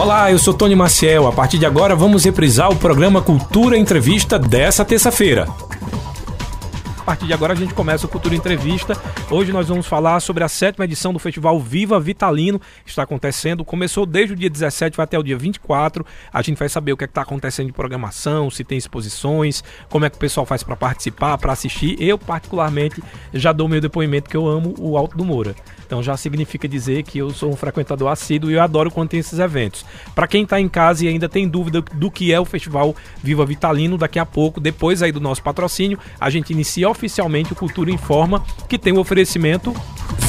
Olá, eu sou Tony Maciel. A partir de agora vamos reprisar o programa Cultura Entrevista dessa terça-feira. Partir de agora a gente começa o Cultura Entrevista. Hoje nós vamos falar sobre a sétima edição do Festival Viva Vitalino, está acontecendo. Começou desde o dia 17 vai até o dia 24. A gente vai saber o que é está acontecendo de programação, se tem exposições, como é que o pessoal faz para participar, para assistir. Eu, particularmente, já dou meu depoimento que eu amo o Alto do Moura. Então já significa dizer que eu sou um frequentador assíduo e eu adoro quando tem esses eventos. Para quem está em casa e ainda tem dúvida do que é o Festival Viva Vitalino, daqui a pouco, depois aí do nosso patrocínio, a gente inicia oficialmente o Cultura Informa, que tem o oferecimento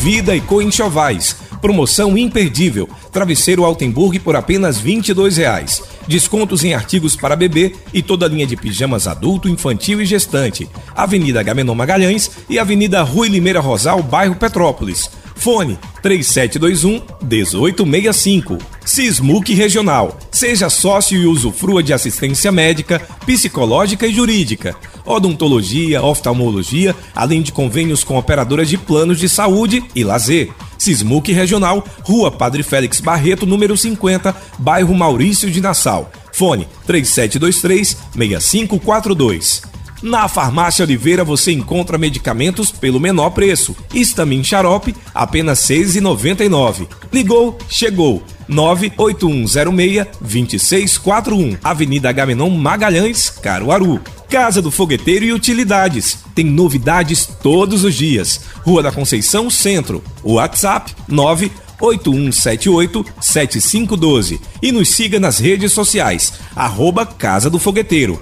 Vida e Coenchovais. Promoção imperdível. Travesseiro Altenburg por apenas 22 reais. Descontos em artigos para bebê e toda a linha de pijamas adulto, infantil e gestante. Avenida Gamenon Magalhães e Avenida Rui Limeira Rosal, bairro Petrópolis. Fone 3721 1865. Sismuc Regional. Seja sócio e usufrua de assistência médica, psicológica e jurídica, odontologia, oftalmologia, além de convênios com operadoras de planos de saúde e lazer. Sismuc Regional, Rua Padre Félix Barreto, número 50, bairro Maurício de Nassau. Fone 3723 6542. Na Farmácia Oliveira você encontra medicamentos pelo menor preço. Estamin Xarope, apenas R$ 6,99. Ligou, chegou. 98106-2641. Avenida Gamenon Magalhães, Caruaru. Casa do Fogueteiro e Utilidades. Tem novidades todos os dias. Rua da Conceição Centro. WhatsApp 9 8178-7512 e nos siga nas redes sociais, arroba Casa do Fogueteiro.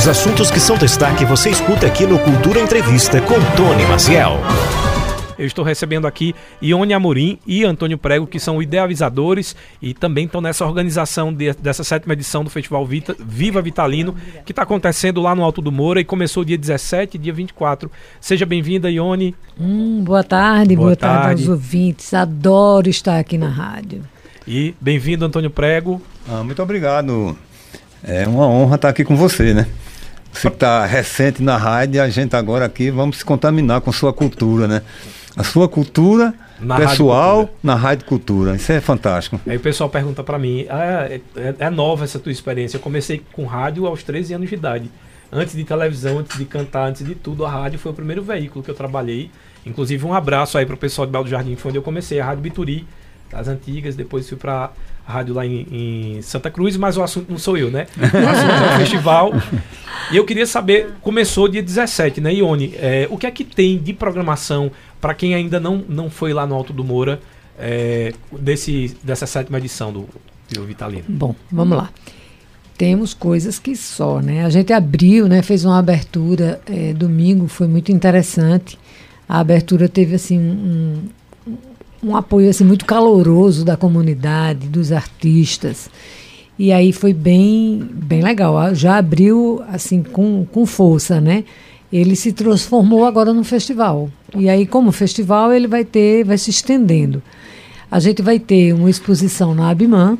Os assuntos que são destaque você escuta aqui no Cultura Entrevista com Tony Maciel. Eu estou recebendo aqui Ione Amorim e Antônio Prego, que são idealizadores e também estão nessa organização de, dessa sétima edição do Festival Vita, Viva Vitalino, que está acontecendo lá no Alto do Moura e começou dia 17 e dia 24. Seja bem-vinda, Ione. Hum, boa tarde, boa, boa tarde. tarde aos ouvintes. Adoro estar aqui na rádio. E bem-vindo, Antônio Prego. Ah, muito obrigado. É uma honra estar aqui com você, né? Você está recente na rádio e a gente agora aqui vamos se contaminar com sua cultura, né? a sua cultura na pessoal rádio na rádio cultura. Isso é fantástico. Aí o pessoal pergunta para mim: ah, é, é, é, nova essa tua experiência? Eu comecei com rádio aos 13 anos de idade. Antes de televisão, antes de cantar, antes de tudo, a rádio foi o primeiro veículo que eu trabalhei. Inclusive, um abraço aí para o pessoal de Belo Jardim, foi onde eu comecei, a Rádio Bituri, das antigas. Depois fui para rádio lá em, em, Santa Cruz, mas o assunto não sou eu, né? O assunto é o festival. E eu queria saber, começou dia 17, né, Ione? É, o que é que tem de programação para quem ainda não, não foi lá no Alto do Moura é, desse, dessa sétima edição do, do Vitalino? Bom, vamos lá. Temos coisas que só, né? A gente abriu, né? Fez uma abertura é, domingo, foi muito interessante. A abertura teve assim um, um apoio assim muito caloroso da comunidade, dos artistas. E aí foi bem, bem legal. Já abriu assim com, com força, né? Ele se transformou agora no festival. E aí, como festival, ele vai ter, vai se estendendo. A gente vai ter uma exposição na Abimã,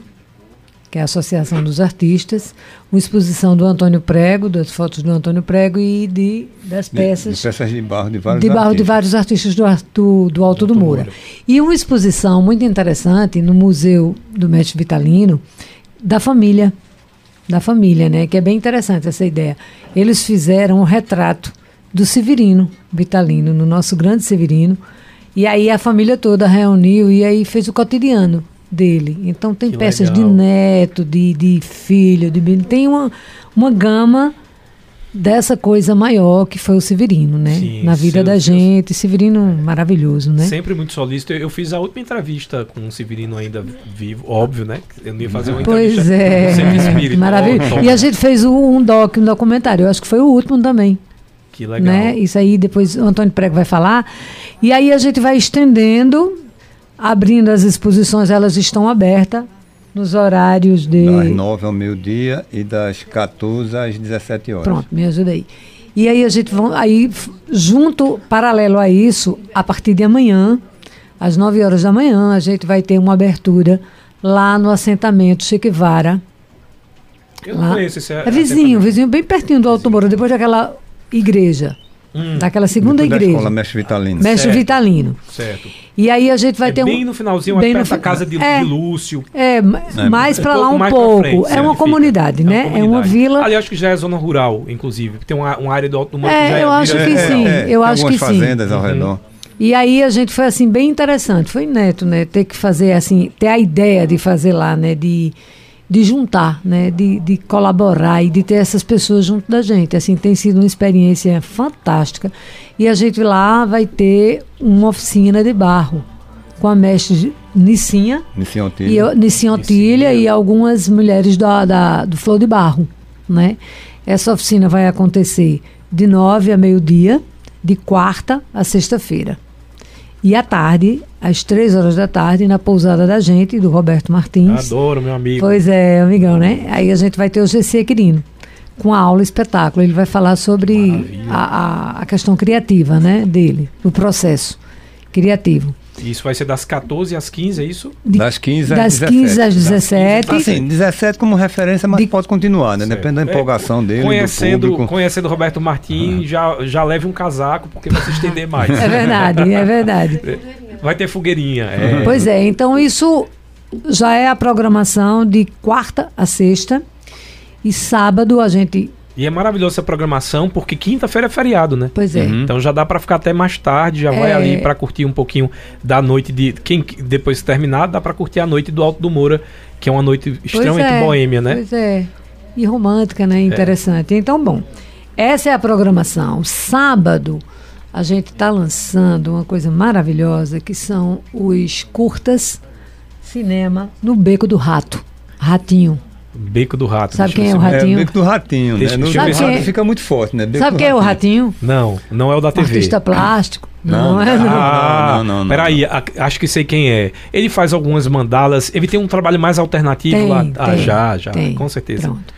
que é a Associação dos Artistas, uma exposição do Antônio Prego, das fotos do Antônio Prego e de, das peças. De, de peças de barro de vários de barro artistas. de vários artistas do, do, do Alto do, do Moura. Moura. E uma exposição muito interessante no Museu do Mestre Vitalino, da família. Da família, né? Que é bem interessante essa ideia. Eles fizeram um retrato do Severino Vitalino, no nosso grande Severino. E aí a família toda reuniu e aí fez o cotidiano dele. Então tem que peças legal. de neto, de, de filho, de tem uma, uma gama dessa coisa maior que foi o Severino, né? Sim, Na vida da gente, Severino maravilhoso, né? Sempre muito solícito. Eu fiz a última entrevista com o Severino ainda vivo, óbvio, né? Eu não ia fazer uma pois entrevista é. espírito. Maravilhoso. E a gente fez um doc, um documentário, eu acho que foi o último também. Que legal. Né? Isso aí depois o Antônio Prego vai falar. E aí a gente vai estendendo abrindo as exposições, elas estão abertas nos horários de. Das 9 ao meio-dia e das 14 às 17 horas. Pronto, me ajuda aí. E aí a gente vai. Aí, junto, paralelo a isso, a partir de amanhã, às 9 horas da manhã, a gente vai ter uma abertura lá no assentamento Che Guevara. Eu não Lá. conheço esse É vizinho, vizinho bem pertinho do Alto Moro, depois daquela igreja. Hum, Daquela segunda Depois da igreja. escola Mestre Vitalino. Mestre Certo. Vitalino. certo. E aí a gente vai é ter bem um. no finalzinho, bem perto no da casa de, é. de Lúcio. É, ma- mais pra lá um pouco. frente, é certo, uma fica. comunidade, né? É uma vila. Ali acho que já é zona rural, inclusive. Tem uma, uma área do Alto do já É, eu acho vira- que é, sim. É, eu acho que sim. fazendas ao Uhum. redor. E aí a gente foi assim bem interessante, foi neto, né, ter que fazer assim, ter a ideia de fazer lá, né, de, de juntar, né, de, de colaborar e de ter essas pessoas junto da gente. Assim, tem sido uma experiência fantástica. E a gente lá vai ter uma oficina de barro com a mestre Nicinha Nissim Otília. e eu- Nissinha Otília e algumas mulheres da, da- do Flor de Barro, né? Essa oficina vai acontecer de nove a meio-dia, de quarta a sexta-feira. E à tarde, às três horas da tarde, na pousada da gente, do Roberto Martins. Adoro, meu amigo. Pois é, amigão, né? Aí a gente vai ter o GC Quirino, com a aula espetáculo. Ele vai falar sobre a, a, a questão criativa, né, dele, o processo criativo. Isso vai ser das 14 às 15, é isso? De- Das 15 às das 17. 15 às 17. Assim, 17 como referência, mas De- pode continuar, né? Certo. Depende da É, empolgação dele, Conhecendo, conhecendo o Roberto Martins, já, já leve um casaco, porque vai se estender mais. É verdade, é verdade. Vai ter fogueirinha. É. Pois é, então isso já é a programação de quarta a sexta. E sábado a gente. E é maravilhosa essa programação, porque quinta-feira é feriado, né? Pois é. Uhum. Então já dá pra ficar até mais tarde, já vai É. ali pra curtir um pouquinho da noite de quem depois que terminar, dá pra curtir a noite do Alto do Moura, que é uma noite extremamente é, boêmia, né? Pois é. E romântica, né? Interessante. Então, bom, essa é a programação. Sábado, a gente está lançando uma coisa maravilhosa, que são os curtas cinema no Beco do Rato. Ratinho. Beco do Rato. Sabe quem eu é o É, Ratinho? o Beco do Ratinho, Deixa- né? No deixa eu Sabe fica muito forte, né? Beco Sabe quem é o Ratinho. Não, não é o da TV. Artista plástico? Não, Não, é, não. Ah, Não, não, não, peraí, a- acho que sei quem é. Ele faz algumas mandalas, ele tem um trabalho mais alternativo Tem, lá. Ah, tem, já, já, tem. com certeza. Pronto.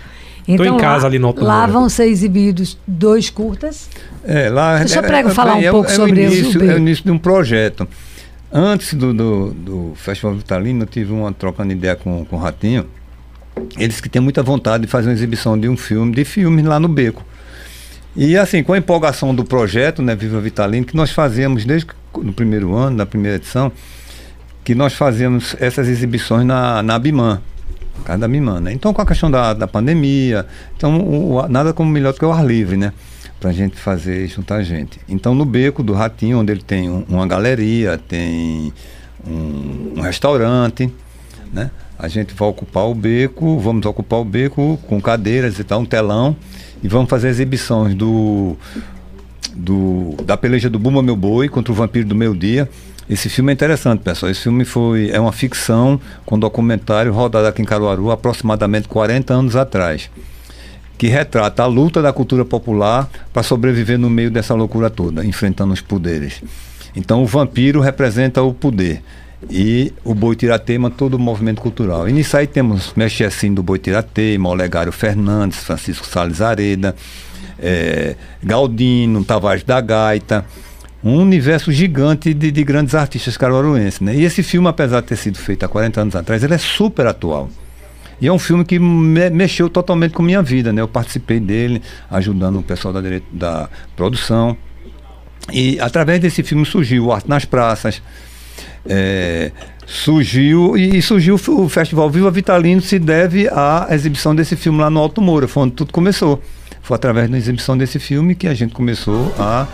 em Então, casa lá, ali no Lá vão ser exibidos dois curtas. É, lá, Deixa é, o Prego é, falar um é, pouco é sobre o esse início, Beco. É o início de um projeto. Antes do, do, do Festival Vitalino, eu tive uma trocando ideia com, com o Ratinho. Eles que têm muita vontade de fazer uma exibição de um filme, de filmes lá no Beco. E assim, com a empolgação do projeto, né, Viva Vitalino, que nós fazíamos desde no primeiro ano, na primeira edição, que nós fazíamos essas exibições na, na Bimã, casa da Bimã, né? Então, com a questão da, da pandemia, então o- o- nada como melhor do que o ar livre, né? Pra gente fazer, juntar gente. Então, no Beco do Ratinho, onde ele tem um- uma galeria, tem um, um restaurante, né? A gente vai ocupar o beco, vamos ocupar o beco com cadeiras e tal, um telão, e vamos fazer exibições do, do da peleja do Bumba Meu Boi contra o Vampiro do Meu Dia. Esse filme é interessante, pessoal. Esse filme foi é uma ficção com documentário rodado aqui em Caruaru aproximadamente 40 anos atrás, que retrata a luta da cultura popular para sobreviver no meio dessa loucura toda, enfrentando os poderes. Então o vampiro representa o poder e o Boi Tiratema todo o movimento cultural. E nisso aí temos Mestre assim do Boi Tiratema, Olegário Fernandes, Francisco Salles Areda, eh, Galdino, Tavares da Gaita, um universo gigante de, de grandes artistas caruaruenses. Né? E esse filme, apesar de ter sido feito há 40 anos atrás, ele é super atual. E é um filme que me- mexeu totalmente com minha vida, né? Eu participei dele, ajudando o pessoal da, da produção. E através desse filme surgiu o Arte nas Praças, é, surgiu e, e surgiu o Festival Viva Vitalino se deve à exibição desse filme lá no Alto Moura, foi onde tudo começou. Foi através da exibição desse filme que a gente começou a,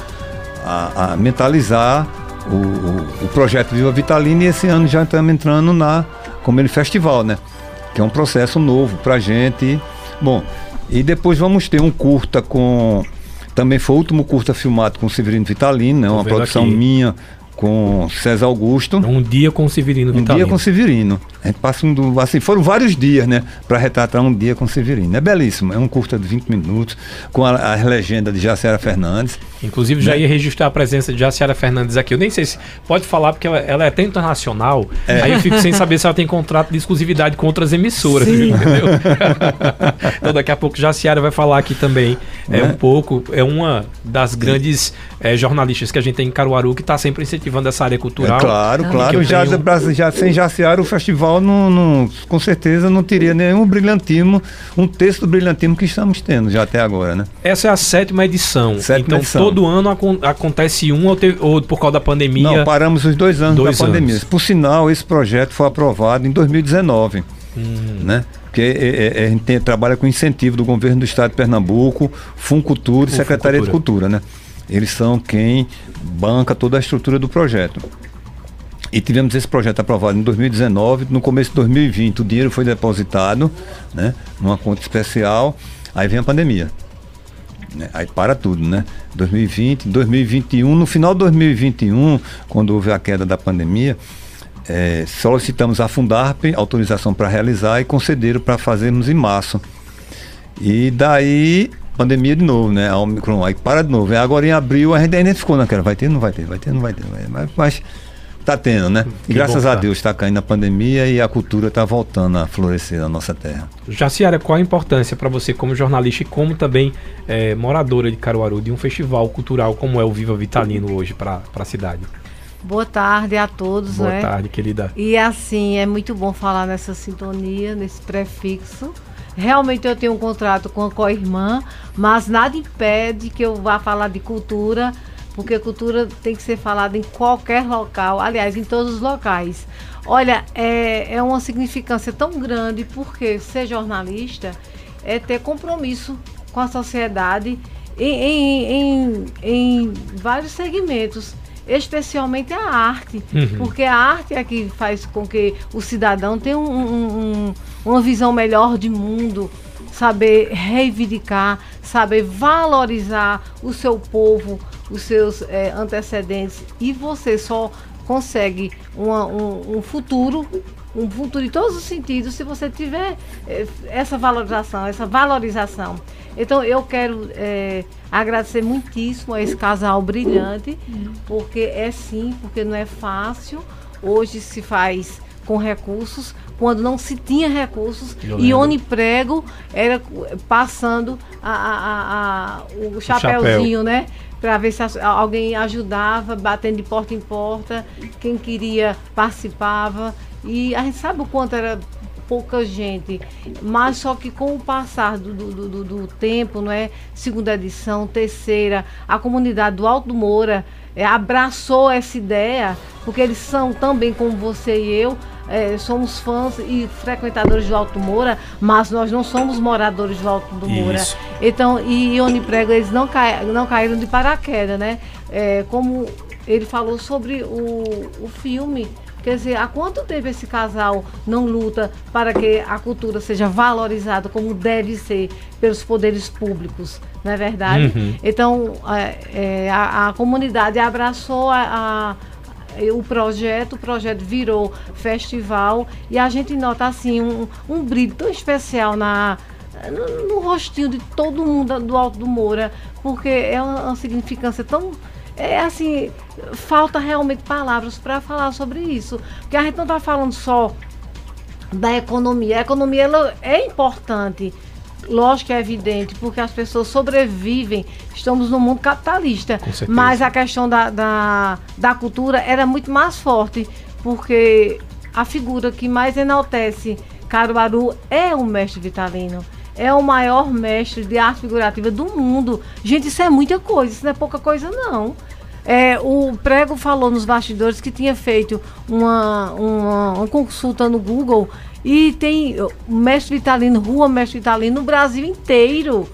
a, a mentalizar o, o, o projeto Viva Vitalino e esse ano já estamos entrando na como ele festival, né? Que é um processo novo pra gente. Bom, e depois vamos ter um curta com também foi o último curta filmado com o Severino Vitalino, né? Uma produção aqui. minha com César Augusto. Um dia com o Severino Um Vitalino. dia com o Severino. A gente passa um, assim, foram vários dias, né, para retratar um dia com Severino. É belíssimo, é um curta de 20 minutos, com a, legenda de Jaciara Fernandes. Inclusive, já né? ia registrar a presença de Jaciara Fernandes aqui. Eu nem sei se pode falar, porque ela, ela é até internacional, é. aí eu fico sem saber se ela tem contrato de exclusividade com outras emissoras, entendeu? então, daqui a pouco, Jaciara vai falar aqui também é, é, um pouco, é uma das grandes é, jornalistas que a gente tem em Caruaru, que está sempre incentivando essa área cultural. É, claro, claro. Já, tenho... já, sem Jaciara, o festival não, não, com certeza não teria nenhum brilhantismo, um texto do brilhantismo que estamos tendo já até agora, né? Essa é a sétima edição. Sétima então edição. todo ano ac acontece um ou, te, ou, por causa da pandemia? Não, paramos os dois anos dois da pandemia. Anos. Por sinal, esse projeto foi aprovado em 2019, hum. né? Porque é, é, a gente tem, trabalha com incentivo do governo do estado de Pernambuco, Funcultura e Secretaria de Cultura, né? Eles são quem banca toda a estrutura do projeto. E tivemos esse projeto aprovado em 2019, no começo de 2020 o dinheiro foi depositado, né, numa conta especial, aí vem a pandemia. Né, aí para tudo, né? 2020, 2021, no final de 2021, quando houve a queda da pandemia, é, solicitamos a Fundarp autorização para realizar e concederam para fazermos em março. E daí pandemia de novo, né? A Omicron, aí para de novo. Agora em abril a gente ainda ficou naquela, vai ter, não vai ter, vai ter, não vai ter, vai ter. Mas, mas Tá tendo, né? E graças a Deus está caindo a pandemia e a cultura está voltando a florescer na nossa terra. Jaciara, qual a importância para você como jornalista e como também é, moradora de Caruaru de um festival cultural como é o Viva Vitalino hoje para a cidade? Boa tarde a todos. Boa né? tarde, querida. E assim, é muito bom falar nessa sintonia, nesse prefixo. Realmente eu tenho um contrato com a co-irmã, mas nada impede que eu vá falar de cultura porque cultura tem que ser falada em qualquer local, aliás, em todos os locais. Olha, é, é uma significância tão grande porque ser jornalista é ter compromisso com a sociedade em, em, em, em vários segmentos especialmente a arte, uhum. porque a arte é que faz com que o cidadão tenha um, um, uma visão melhor de mundo, saber reivindicar, saber valorizar o seu povo, os seus é, antecedentes e você só consegue uma, um, um, futuro, um futuro em todos os sentidos, se você tiver é, essa valorização, essa valorização. Então eu quero é, agradecer muitíssimo a esse casal brilhante, porque é sim, porque não é fácil. Hoje se faz com recursos, quando não se tinha recursos, e Oniprego era passando a, a, a, o chapéuzinho, o chapéu. né? Para ver se alguém ajudava, batendo de porta em porta, quem queria participava. E a gente sabe o quanto era pouca gente, mas só que com o passar do, do, do, do tempo, não é? Segunda edição, terceira, a comunidade do Alto Moura é, abraçou essa ideia, porque eles são também como você e eu, é, somos fãs e frequentadores do Alto Moura, mas nós não somos moradores do Alto do Moura. Isso. Então, e Ione Prego, eles não, cai, não caíram de paraquedas, né? É, como ele falou sobre o, o filme. Quer dizer, há quanto tempo esse casal não luta para que a cultura seja valorizada como deve ser pelos poderes públicos, não é verdade? Uhum. Então, é, é, a, a, comunidade abraçou a, a o projeto, o projeto virou festival e a gente nota assim um, um brilho tão especial na no, no, rostinho de todo mundo do Alto do Moura, porque é uma, uma significância tão é assim, falta realmente palavras para falar sobre isso, porque a gente não está falando só da economia. A economia ela é importante, Lógico que é evidente, porque as pessoas sobrevivem, estamos no mundo capitalista. Mas a questão da, da, da cultura era muito mais forte, porque a figura que mais enaltece Caruaru é o mestre Vitalino. É o maior mestre de arte figurativa do mundo. Gente, isso é muita coisa, isso não é pouca coisa, não. É, o Prego falou nos bastidores que tinha feito uma, uma, uma consulta no Google e tem Mestre Vitalino, Rua Mestre Vitalino no Brasil inteiro.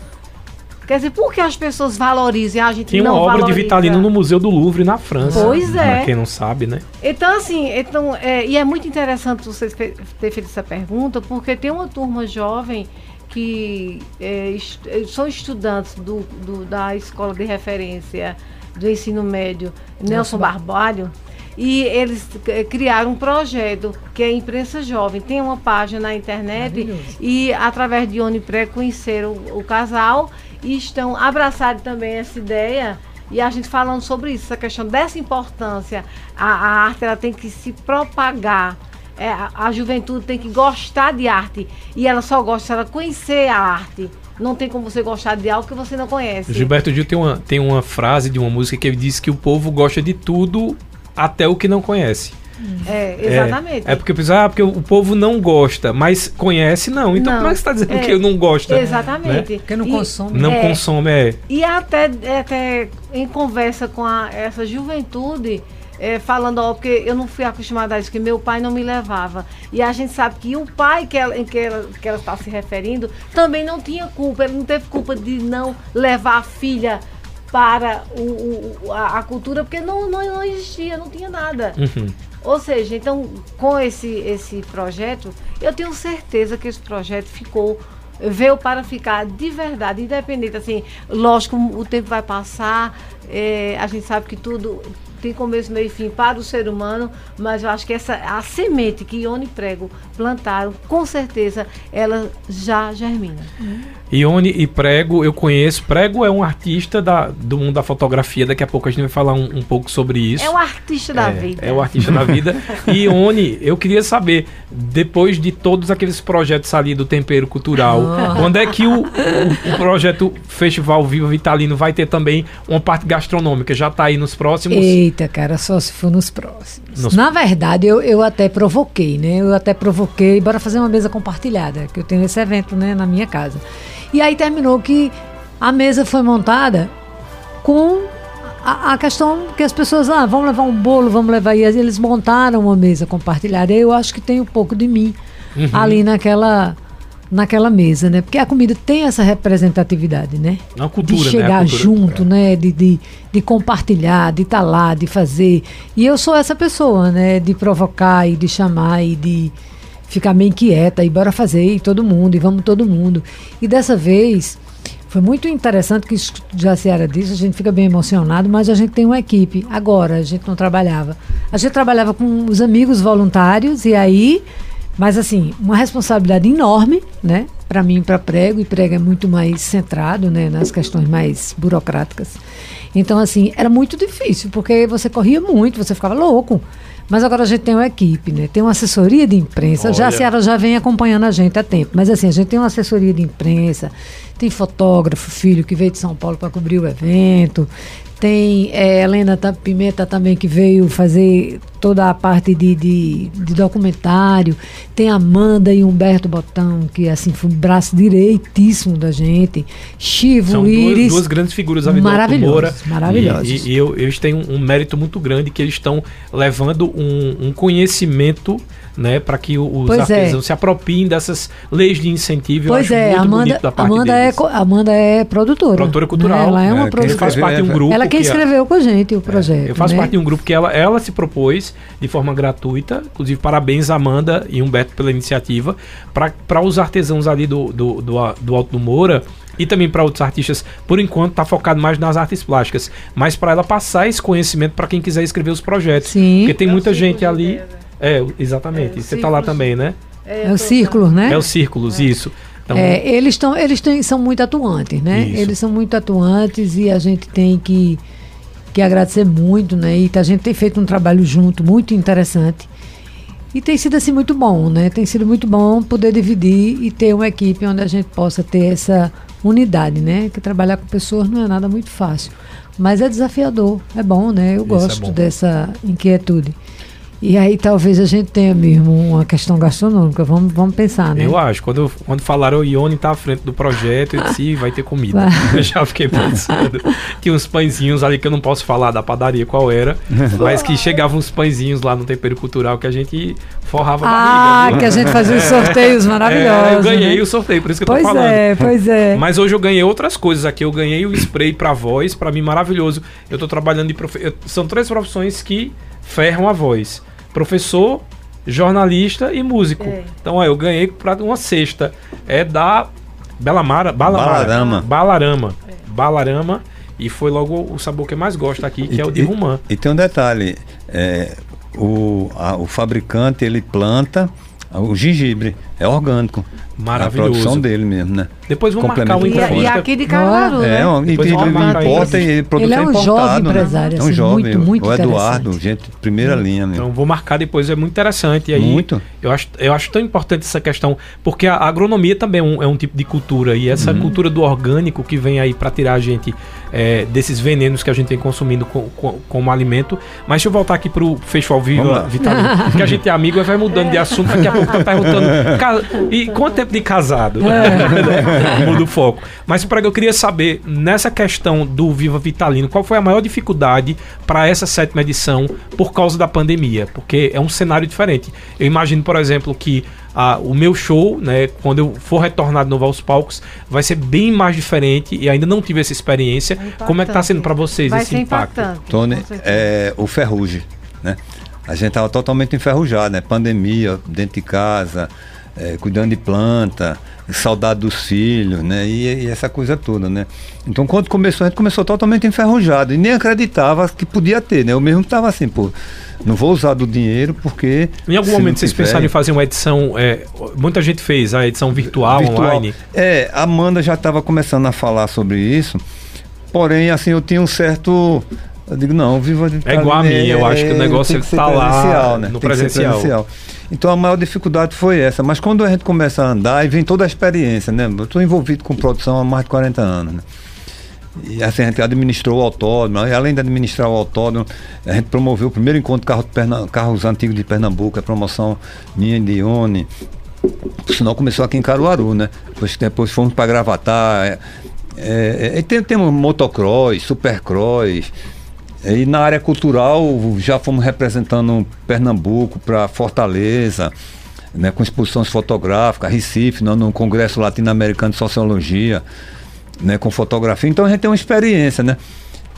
Quer dizer, por que as pessoas valorizam a gente Tem uma obra valoriza? de Vitalino no Museu do Louvre, na França. Pois é. Pra quem não sabe, né? Então, assim, então, é, e é muito interessante você ter feito essa pergunta, porque tem uma turma jovem que é, est são estudantes do, do, da escola de referência do ensino médio, Nelson Barbalho, e eles eh, criaram um projeto que é a Imprensa Jovem. Tem uma página na internet e através de Onipré conheceram o, o casal e estão abraçados também essa ideia e a gente falando sobre isso, essa questão dessa importância, a, a arte ela tem que se propagar. É, a, a, juventude tem que gostar de arte e ela só gosta se ela conhecer a arte. Não tem como você gostar de algo que você não conhece. Gilberto Gil tem uma, tem uma frase de uma música que ele diz que o povo gosta de tudo até o que não conhece. É, exatamente. É, é porque, ah, porque o povo não gosta, mas conhece, não. Então não, como é que você está dizendo é, que eu não gosto? Exatamente. Né? Porque não e, consome. Não é, consome, é. E até, até em conversa com a, essa juventude, é, falando, ó, porque eu não fui acostumada a isso, que meu pai não me leva E a gente sabe que o pai que ela, em que ela, que ela está se referindo também não tinha culpa, ele não teve culpa de não levar a filha para o, o a, a, cultura, porque não, não, não existia, não tinha nada. Uhum. Ou seja, então, com esse, esse projeto, eu tenho certeza que esse projeto ficou veio para ficar de verdade, independente, assim, lógico, o tempo vai passar, é, a gente sabe que tudo tem começo, meio e fim para o ser humano, mas eu acho que essa a semente que Ione e Prego plantaram, com certeza ela já germina. Ione e Prego eu conheço. Prego é um artista da, do mundo da fotografia. Daqui a pouco a gente vai falar um, um pouco sobre isso. É um artista da é, vida. É o artista da vida. E Ione, eu queria saber, depois de todos aqueles projetos ali do Tempero Cultural, oh. quando é que o, o, o, projeto Festival Viva Vitalino vai ter também uma parte gastronômica? Já está aí nos próximos? Eita. Eita, cara, só se for nos próximos. Nos... Na verdade, eu, eu até provoquei, né? Eu até provoquei, bora fazer uma mesa compartilhada, que eu tenho esse evento, né, na minha casa. E aí terminou que a mesa foi montada com a, a, questão que as pessoas, ah, vamos levar um bolo, vamos levar. E eles montaram uma mesa compartilhada. Eu acho que tem um pouco de mim uhum. ali naquela naquela mesa, né? Porque a comida tem essa representatividade, né? Na cultura, de né? chegar né? junto, é. né? De, de, de, compartilhar, de estar tá lá, de fazer. E eu sou essa pessoa, né? De provocar e de chamar e de ficar meio inquieta e bora fazer e todo mundo e vamos todo mundo. E dessa vez foi muito interessante que já a Ciara disse, a gente fica bem emocionado, mas a gente tem uma equipe. Agora a gente não trabalhava. A gente trabalhava com os amigos voluntários e aí mas, assim, uma responsabilidade enorme, né? Para mim, para prego, e prego é muito mais centrado, né? Nas questões mais burocráticas. Então, assim, era muito difícil, porque você corria muito, você ficava louco. Mas agora a gente tem uma equipe, né? Tem uma assessoria de imprensa. Olha. Já a senhora já vem acompanhando a gente há tempo. Mas assim, a gente tem uma assessoria de imprensa, tem fotógrafo, filho, que veio de São Paulo para cobrir o evento. Tem é, Helena Pimenta também, que veio fazer toda a parte de, de, de, documentário. Tem Amanda e Humberto Botão, que assim foi o braço direitíssimo da gente. Chivo, São Iris. Duas, duas grandes figuras ali maravilhosos, maravilhosos. E, e, e eu, eles têm um, um, mérito muito grande que eles estão levando um, um conhecimento né, para que os pois é. artesãos é. se apropriem dessas leis de incentivo. Pois é, Amanda, Amanda é, Amanda é produtora. Produtora cultural. Né? Ela é uma é, produtora. faz parte de um grupo. Ela quem escreveu com a gente o é, projeto. eu faço né? parte de um grupo que ela, ela se propôs de forma gratuita. Inclusive, parabéns, Amanda e Humberto, pela iniciativa. Para os artesãos ali do, do, do, do Alto do Moura e também para outros artistas, por enquanto está focado mais nas artes plásticas, mas para ela passar esse conhecimento para quem quiser escrever os projetos. Sim. Porque tem muita gente ali. É, exatamente. É, Você está lá também, né? É, é o círculo, né? É o círculos, é. isso. Então, é, eles estão, eles têm, são muito atuantes, né? Isso. Eles são muito atuantes e a gente tem que, que agradecer muito, né? E a gente tem feito um trabalho junto muito interessante. E tem sido assim muito bom, né? Tem sido muito bom poder dividir e ter uma equipe onde a gente possa ter essa unidade, né? Que trabalhar com pessoas não é nada muito fácil. Mas é desafiador, é bom, né? Eu Isso é gosto é dessa inquietude. E aí talvez a gente tenha mesmo uma questão gastronômica. Vamos, vamos pensar, né? Eu acho. Quando, quando falaram o Ione tá à frente do projeto, eu disse, vai ter comida. Vai. Eu já fiquei pensando. Tinha uns pãezinhos ali que eu não posso falar da padaria qual era, mas que chegavam uns pãezinhos lá no tempero cultural que a gente forrava a barriga. Ah, que a gente fazia os sorteios maravilhosos. É, eu ganhei né? o sorteio, por isso que eu pois tô falando. Pois é, pois é. Mas hoje eu ganhei outras coisas aqui. Eu ganhei o spray para voz, para mim maravilhoso. Eu tô trabalhando de profe... São três profissões que ferram a voz professor, jornalista e músico. É. Então, ó, eu ganhei para uma cesta. É da Belamara, Balamara, Balarama. Balarama. É. Balarama. E foi logo o sabor que eu mais gosto aqui, que e, é o de romã. E, e tem um detalhe, é, o, a, o fabricante ele planta o gengibre, é orgânico. Maravilhoso. A produção dele mesmo, né? Depois vamos marcar um entrevista. E, aqui de Caruaru, é, né? É, um, e, ele importa e produto ele é um importado, jovem né? empresário, É um assim, jovem, muito, muito o Eduardo, gente, primeira linha mesmo. Então vou marcar depois, é muito interessante. E aí, muito. Eu acho, eu acho tão importante essa questão, porque a agronomia também é um, é um tipo de cultura, e essa uhum. cultura do orgânico que vem aí para tirar a gente é, desses venenos que a gente vem consumindo com, com, como alimento. Mas deixa eu voltar aqui pro Festival Viva Vitalino, que a gente é amigo e vai mudando de assunto, daqui a pouco tá perguntando. E quanto tempo de casado? É. Muda o foco. Mas para eu queria saber, nessa questão do Viva Vitalino, qual foi a maior dificuldade para essa sétima edição por causa da pandemia? Porque é um cenário diferente. Eu imagino, por exemplo, que ah, o meu show, né, quando eu for retornar de novo aos palcos, vai ser bem mais diferente e ainda não tive essa experiência. É Como é que está sendo para vocês vai esse impacto? Tony, é, o Ferrugem, né? A gente estava totalmente enferrujado, né? Pandemia, dentro de casa, é, cuidando de planta, saudade dos filhos, né? E, e, essa coisa toda, né? Então, quando começou, a gente começou totalmente enferrujado e nem acreditava que podia ter, né? Eu mesmo estava assim, pô, não vou usar do dinheiro porque. Em algum momento vocês tiver... pensaram em fazer uma edição. É, muita gente fez a edição virtual, virtual. online. É, a Amanda já estava começando a falar sobre isso, porém, assim, eu tinha um certo. Eu digo, não, viva de É igual a mim, eu acho que o negócio está lá né? no presencial. presencial. Então a maior dificuldade foi essa. Mas quando a gente começa a andar, e vem toda a experiência, né? Eu estou envolvido com produção há mais de 40 anos, né? E assim, a gente administrou o autódromo, e além de administrar o autódromo, a gente promoveu o primeiro encontro de carro Perna, carros antigos de Pernambuco, a promoção minha de Ione. O sinal começou aqui em Caruaru, né? Depois, depois fomos para Gravatar. É, é, é, tem, temos motocross, supercross, e na área cultural, já fomos representando Pernambuco para Fortaleza, né, com exposições fotográficas, Recife, no, no Congresso Latino-Americano de Sociologia, né, com fotografia. Então a gente tem uma experiência, né?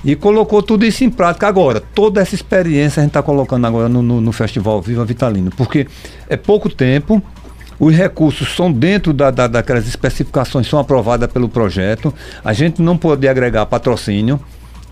E colocou tudo isso em prática agora. Toda essa experiência a gente está colocando agora no, no, no, Festival Viva Vitalino, porque é pouco tempo, os recursos são dentro da, da, daquelas especificações, são aprovadas pelo projeto. A gente não pode agregar patrocínio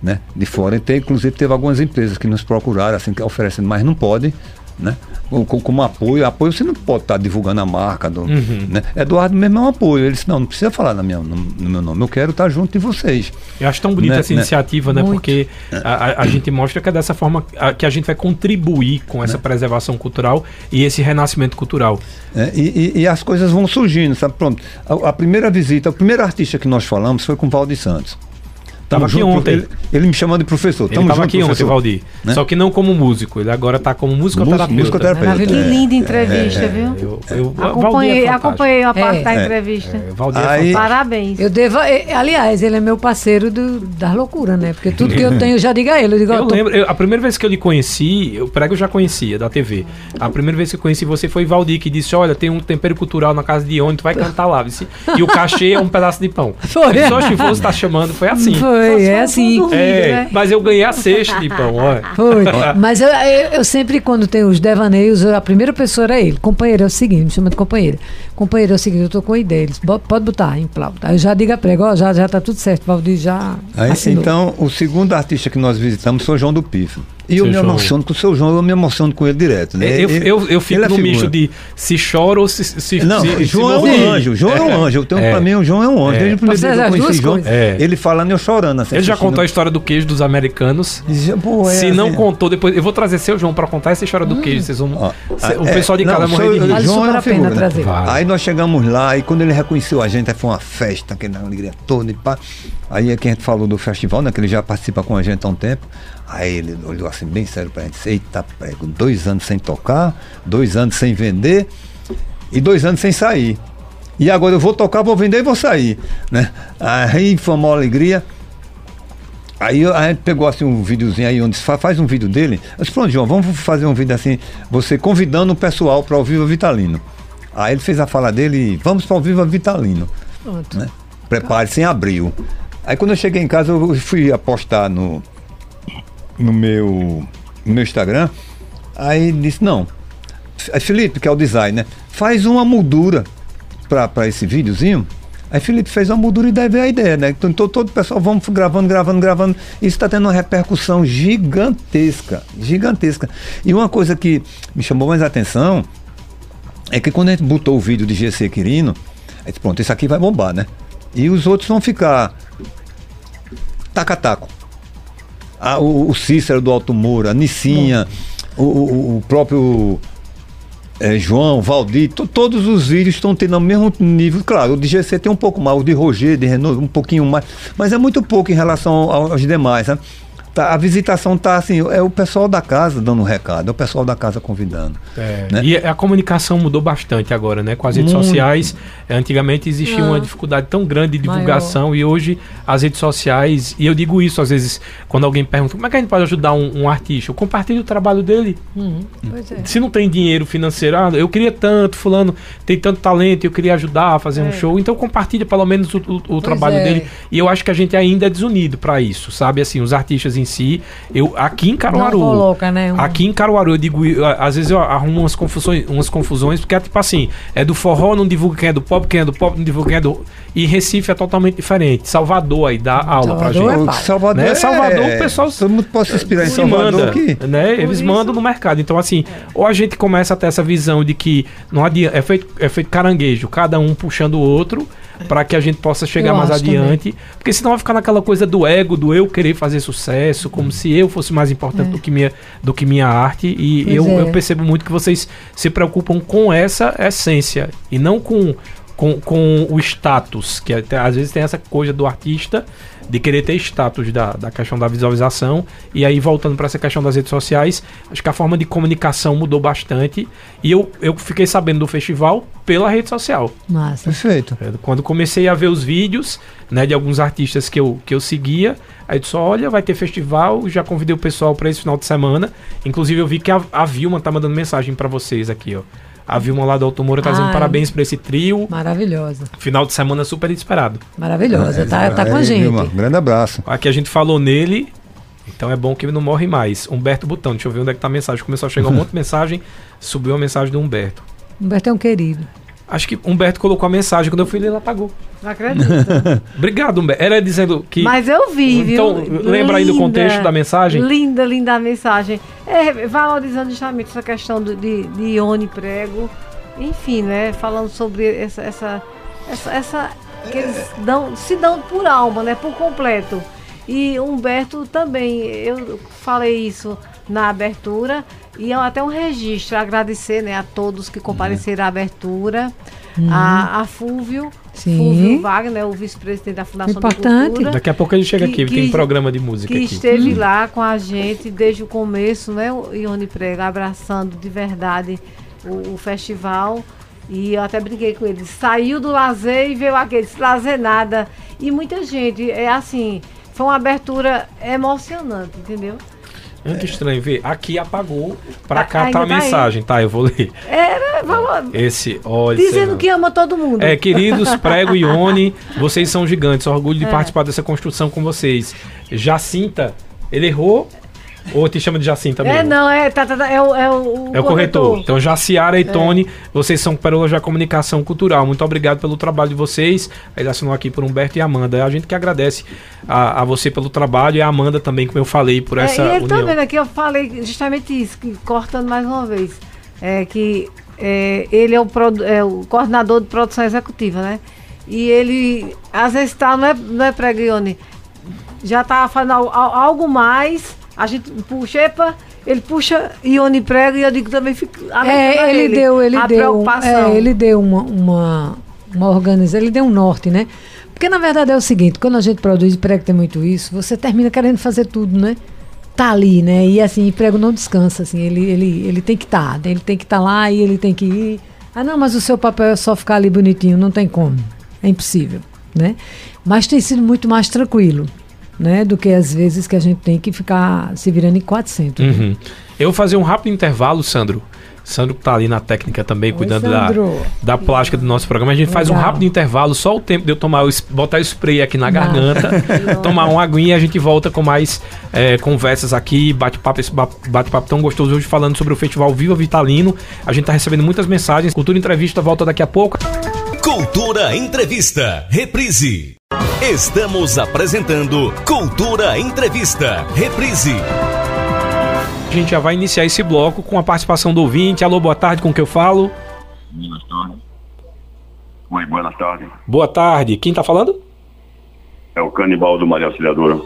né, de fora. Então, inclusive, teve algumas empresas que nos procuraram, assim, que oferecendo, mas não pode, né? Como, como apoio, apoio você não pode estar tá divulgando a marca do. Uhum. Né? Eduardo mesmo é um apoio. Ele disse, não, não precisa falar na minha, no, no, meu nome, eu quero estar junto de vocês. Eu acho tão bonita né? essa né? iniciativa, né? Muito. Porque a, a, gente mostra que é dessa forma que a gente vai contribuir com essa né? preservação cultural e esse renascimento cultural. É, e, e, e, as coisas vão surgindo, sabe? Pronto. A, a, primeira visita, o primeiro artista que nós falamos foi com o Valdir Santos. Tava aqui ontem. Ele, ele, me chama de professor. Ele estava aqui professor. ontem, Valdir. Né? Só que não como músico. Ele agora está como musicoterapeuta. musicoterapeuta. Que linda entrevista, é, viu? Eu, eu, acompanhei, acompanhei a parte da entrevista. Valdir Aí, Parabéns. Eu devo, aliás, ele é meu parceiro do, da loucura, né? Porque tudo que eu tenho eu já digo a ele. Eu, digo, eu tô... lembro, a primeira vez que eu lhe conheci, o prego eu já conhecia da TV. A primeira vez que eu conheci você foi Valdir, que disse: Olha, tem um tempero cultural na casa de onde tu vai cantar lá. E o cachê é um pedaço de pão. Foi. Só se fosse está chamando, foi assim. Foi, é assim é, né? Mas eu ganhei a sexta de pão, olha. Foi. Mas eu, eu, eu, sempre, quando tem os devaneios, a primeira pessoa era ele. Companheiro é o seguinte, me chama de companheira. Companheiro é o seguinte, eu tô com ideia. Eles, pode botar em plauta. Aí eu já digo a prego, ó, já, já tá tudo certo. Valdir já. Aí, então, o segundo artista que nós visitamos foi o João do Pifo. E eu me emociono com o seu João, eu me emociono com ele direto. Né? Eu, eu, eu fico é no misto de se chora ou se. se não, se, João se é um anjo. João é, é um anjo. Eu tenho, é. Pra mim, o João é um anjo. É. Desde o primeiro dia que eu conheci João, é. ele falando e eu chorando. Assim, ele já contou a história do queijo dos americanos. Pô, se não assim, contou, depois. Eu vou trazer seu João pra contar essa história do hum. queijo. Vocês vão. Ó, o pessoal de casa morrer de rir. João é a pena né? trazer. Aí nós chegamos lá e quando ele reconheceu a gente, aí foi uma festa, aquela alegria toda e pá. Aí é que a gente falou do festival, né? Que ele já participa com a gente há um tempo. Aí ele olhou assim bem sério pra gente, eita prego, dois anos sem tocar, dois anos sem vender e dois anos sem sair. E agora eu vou tocar, vou vender e vou sair. Né? Aí foi uma alegria. Aí a gente pegou assim um videozinho aí onde faz, um vídeo dele. Eu disse, pronto, João, vamos fazer um vídeo assim, você convidando o pessoal para o Viva Vitalino. Aí ele fez a fala dele, vamos para o Viva Vitalino. Né? Prepare-se em abril. Aí quando eu cheguei em casa, eu fui apostar no, no meu, no meu Instagram. Aí disse, não. Felipe, que é o designer, faz uma moldura para esse videozinho. Aí Felipe fez uma moldura e veio a ideia, né? Então todo, o pessoal, vamos gravando, gravando, gravando. Isso está tendo uma repercussão gigantesca, gigantesca. E uma coisa que me chamou mais atenção é que quando a gente botou o vídeo de GC Quirino, a gente, pronto, esse aqui vai bombar, né? E os outros vão ficar taca-taco. Ah, o, o, Cícero do Alto Moura, a Nicinha, o, o, o, próprio é, João, Valdir, todos os vídeos estão tendo o mesmo nível. Claro, o de GC tem um pouco mais, o de Roger, de Renault, um pouquinho mais, mas é muito pouco em relação aos demais. Né? Tá, a visitação tá assim, é o pessoal da casa dando um recado, é o pessoal da casa convidando. É, né? E a comunicação mudou bastante agora, né? Com as redes Muito. sociais, antigamente existia Não. uma dificuldade tão grande de divulgação Maior. e hoje as redes sociais, e eu digo isso às vezes quando alguém pergunta como é que a gente pode ajudar um, um artista, eu compartilho o trabalho dele. Uhum. É. Se não tem dinheiro financeiro, ah, eu queria tanto, fulano tem tanto talento, eu queria ajudar a fazer é. um show, então compartilha pelo menos o, o, o trabalho é. dele. E eu acho que a gente ainda é desunido para isso, sabe? Assim, os artistas em em si. Eu, aqui em Caruaru. Não coloca, né? Um... Aqui em Caruaru, eu digo, eu, às vezes eu arrumo umas confusões, umas confusões, porque é tipo assim, é do forró, não divulga quem é do pop, quem é do pop, não divulga quem é do. E Recife é totalmente diferente. Salvador aí dá aula Salvador pra gente. É Salvador, né? é... Salvador, o pessoal. Todo mundo pode se inspirar em Salvador. Manda, aqui. né? Eles isso. mandam no mercado. Então, assim, ou a gente começa a ter essa visão de que não adianta, é feito, é feito caranguejo, cada um puxando o outro para que a gente possa chegar eu mais adiante. Também. Porque senão vai ficar naquela coisa do ego, do eu querer fazer sucesso, como se eu fosse mais importante é. do, que minha, do que minha arte. E eu, é. eu percebo muito que vocês se preocupam com essa essência e não com com, com o status, que até, às vezes tem essa coisa do artista de querer ter status da, da questão da visualização. E aí, voltando para essa questão das redes sociais, acho que a forma de comunicação mudou bastante. E eu, eu fiquei sabendo do festival pela rede social. Massa. Perfeito. É, quando comecei a ver os vídeos né, de alguns artistas que eu, que eu seguia, aí eu disse: olha, vai ter festival, já convidei o pessoal para esse final de semana. Inclusive, eu vi que a, a Vilma tá mandando mensagem para vocês aqui, ó. A Vilma lá do Alto Moura tá dizendo parabéns para esse trio. Maravilhosa. Final de semana super esperado. Maravilhosa, é, tá, tá com a gente. Vilma, grande abraço. Aqui a gente falou nele, então é bom que ele não morre mais. Humberto Botão, deixa eu ver onde é que tá a mensagem. Começou a chegar um monte de mensagem, subiu a mensagem do Humberto. Humberto é um querido. Acho que Humberto colocou a mensagem, quando eu fui ler, ela apagou. Não acredito. Obrigado, Humberto. Era dizendo que. Mas eu vi, então, viu? Então, lembra aí do contexto da mensagem? Linda, linda a mensagem. É, valorizando justamente essa questão do, de, de Ione Prego enfim, né, falando sobre essa, essa, essa, essa que eles dão, se dão por alma, né, por completo. E Humberto também, eu falei isso na abertura e é até um registro, agradecer né, a todos que compareceram à abertura, uhum. a, a Fúvio, Sim. Fúvio Wagner, o vice-presidente da Fundação Importante. Cultura. Daqui a pouco a gente chega que, aqui, que, tem programa de música que aqui. esteve uhum. lá com a gente desde o começo, né, o Ione Prega, abraçando de verdade o, o festival. E eu até brinquei com ele. Saiu do lazer e veio aquele lazer nada. E muita gente, é assim, foi uma abertura emocionante, entendeu? É que estranho ver. Aqui apagou. Pra cá tá a tá mensagem. Tá, eu vou ler. Era, falou. Esse, olha. Dizendo que ama todo mundo. É, queridos Prego e Ione, vocês são gigantes. Orgulho de é. participar dessa construção com vocês. Jacinta, ele errou ou te chama de Jacinta mesmo? É, não, é, tá, tá, tá é, o, é o, é o corretor. corretor. Então, Jaciara e é. Tony, vocês são pérolas da comunicação cultural. Muito obrigado pelo trabalho de vocês. Ele assinou aqui por Humberto e Amanda. A gente que agradece a, a você pelo trabalho e a Amanda também, como eu falei, por é, essa e ele união. tá vendo aqui, eu falei justamente isso, que, cortando mais uma vez, é que é, ele é o, é o coordenador de produção executiva, né? E ele, às vezes, tá, não é, não é preguione, já tá fazendo algo mais a gente puxa, epa, ele puxa Ione prega e eu digo também fica é, ele dele, deu ele deu é, ele deu uma uma, uma organização ele deu um norte né? Porque na verdade é o seguinte quando a gente produz prego tem muito isso você termina querendo fazer tudo né? Tá ali né? E assim prego não descansa assim ele ele ele tem que estar tá, ele tem que estar tá lá e ele tem que ir. Ah não mas o seu papel é só ficar ali bonitinho não tem como é impossível né? Mas tem sido muito mais tranquilo né, do que às vezes que a gente tem que ficar se virando em 400. Uhum. Né? Eu vou fazer um rápido intervalo, Sandro. Sandro que tá ali na técnica também, Oi, cuidando da, da plástica do nosso programa. A gente Legal. faz um rápido intervalo, só o tempo de eu tomar o, botar o spray aqui na garganta, tomar uma aguinha e a gente volta com mais é, conversas aqui, bate-papo, esse bate-papo tão gostoso hoje falando sobre o Festival Viva Vitalino. A gente tá recebendo muitas mensagens. Cultura Entrevista volta daqui a pouco. Cultura Entrevista, reprise. Estamos apresentando Cultura Entrevista, reprise. A gente já vai iniciar esse bloco com a participação do ouvinte. Alô, boa tarde, com que eu falo? Boa tarde. Oi, boa tarde. Boa tarde. Quem tá falando? É o canibal do Maria Auxiliadora.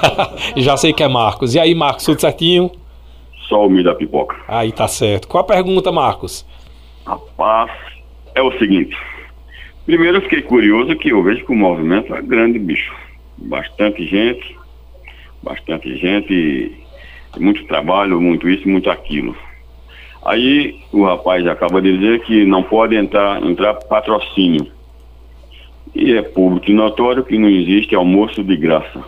já sei que é Marcos. E aí, Marcos, tudo certinho? Só o milho da pipoca. Aí tá certo. Qual a pergunta, Marcos? Rapaz, é o seguinte. Primeiro eu fiquei curioso que eu vejo que o movimento é grande, bicho. Bastante gente, bastante gente, muito trabalho, muito isso, muito aquilo. Aí o rapaz acaba de dizer que não pode entrar, entrar patrocínio. E é público e notório que não existe almoço de graça.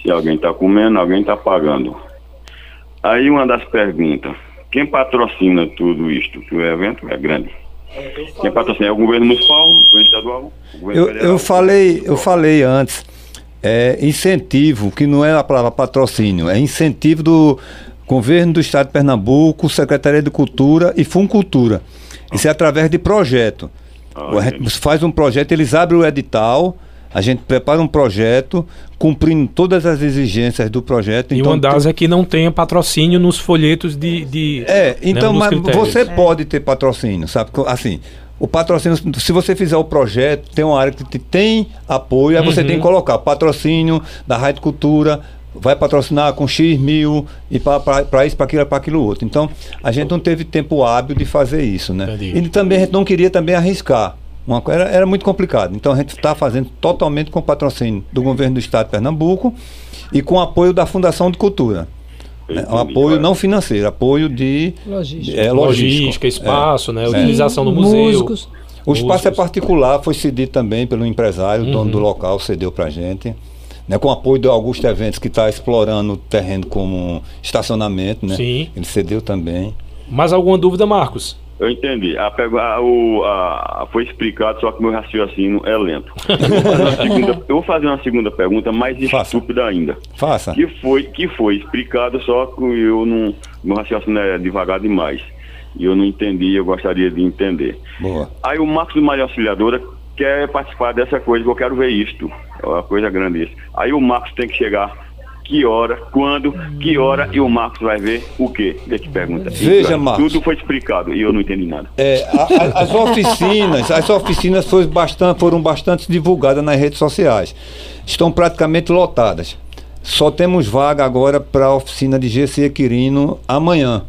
Se alguém está comendo, alguém está pagando. Aí uma das perguntas, quem patrocina tudo isto? Que o evento é grande. Quem patrocina é o governo municipal, o governo estadual, o governo Eu, federal. eu falei, eu falei antes, é incentivo, que não é a palavra patrocínio, é incentivo do governo do estado de Pernambuco, Secretaria de Cultura e Funcultura. Isso é através de projeto. Ah, a gente faz um projeto, eles abrem o edital, a gente prepara um projeto, cumprindo todas as exigências do projeto. e então uma das tem- é que não tenha patrocínio nos folhetos de. de É, né, então, mas critérios. você pode ter patrocínio, sabe? Assim, o patrocínio, se você fizer o projeto, tem uma área que te- tem apoio, aí você Uhum. tem que colocar patrocínio da Rádio Cultura, vai patrocinar com X mil e para isso, para aquilo, para aquilo outro. Então, a gente não teve tempo hábil de fazer isso, né? Entendi. E também a gente não queria também arriscar. Uma, era, era muito complicado. Então a gente está fazendo totalmente com patrocínio do governo do estado de Pernambuco e com apoio da Fundação de Cultura. né? Um apoio não financeiro, apoio de Logística. é, logística, logístico. espaço, né? Sim, Utilização do museu. músicos. O espaço é particular, foi cedido também pelo empresário, o dono Uhum. do local, cedeu pra gente. Né, com apoio do Augusto Eventos, que está explorando o terreno como estacionamento, né? Sim. Ele cedeu também. Mais alguma dúvida, Marcos? Eu entendi. A, a- o- a- foi explicado, só que meu raciocínio é lento. Eu vou fazer uma segunda, eu vou fazer uma segunda pergunta mais Faça. estúpida ainda. Faça. Que foi, que foi explicado, só que eu não. Meu raciocínio é devagar demais. E eu não entendi, eu gostaria de entender. Boa. Aí o Marcos do Maria Auxiliadora quer participar dessa coisa, eu quero ver isto. É uma coisa grande isso. Aí o Marcos tem que chegar. Que hora, quando, que hora e o Marcos vai ver o quê? Deixa eu te perguntar. Veja, Marcos. Tudo foi explicado e eu não entendi nada. É, a- a- as oficinas, as oficinas foram bastante, foram bastante divulgadas nas redes sociais. Estão praticamente lotadas. Só temos vaga agora para a oficina de GC Quirino amanhã.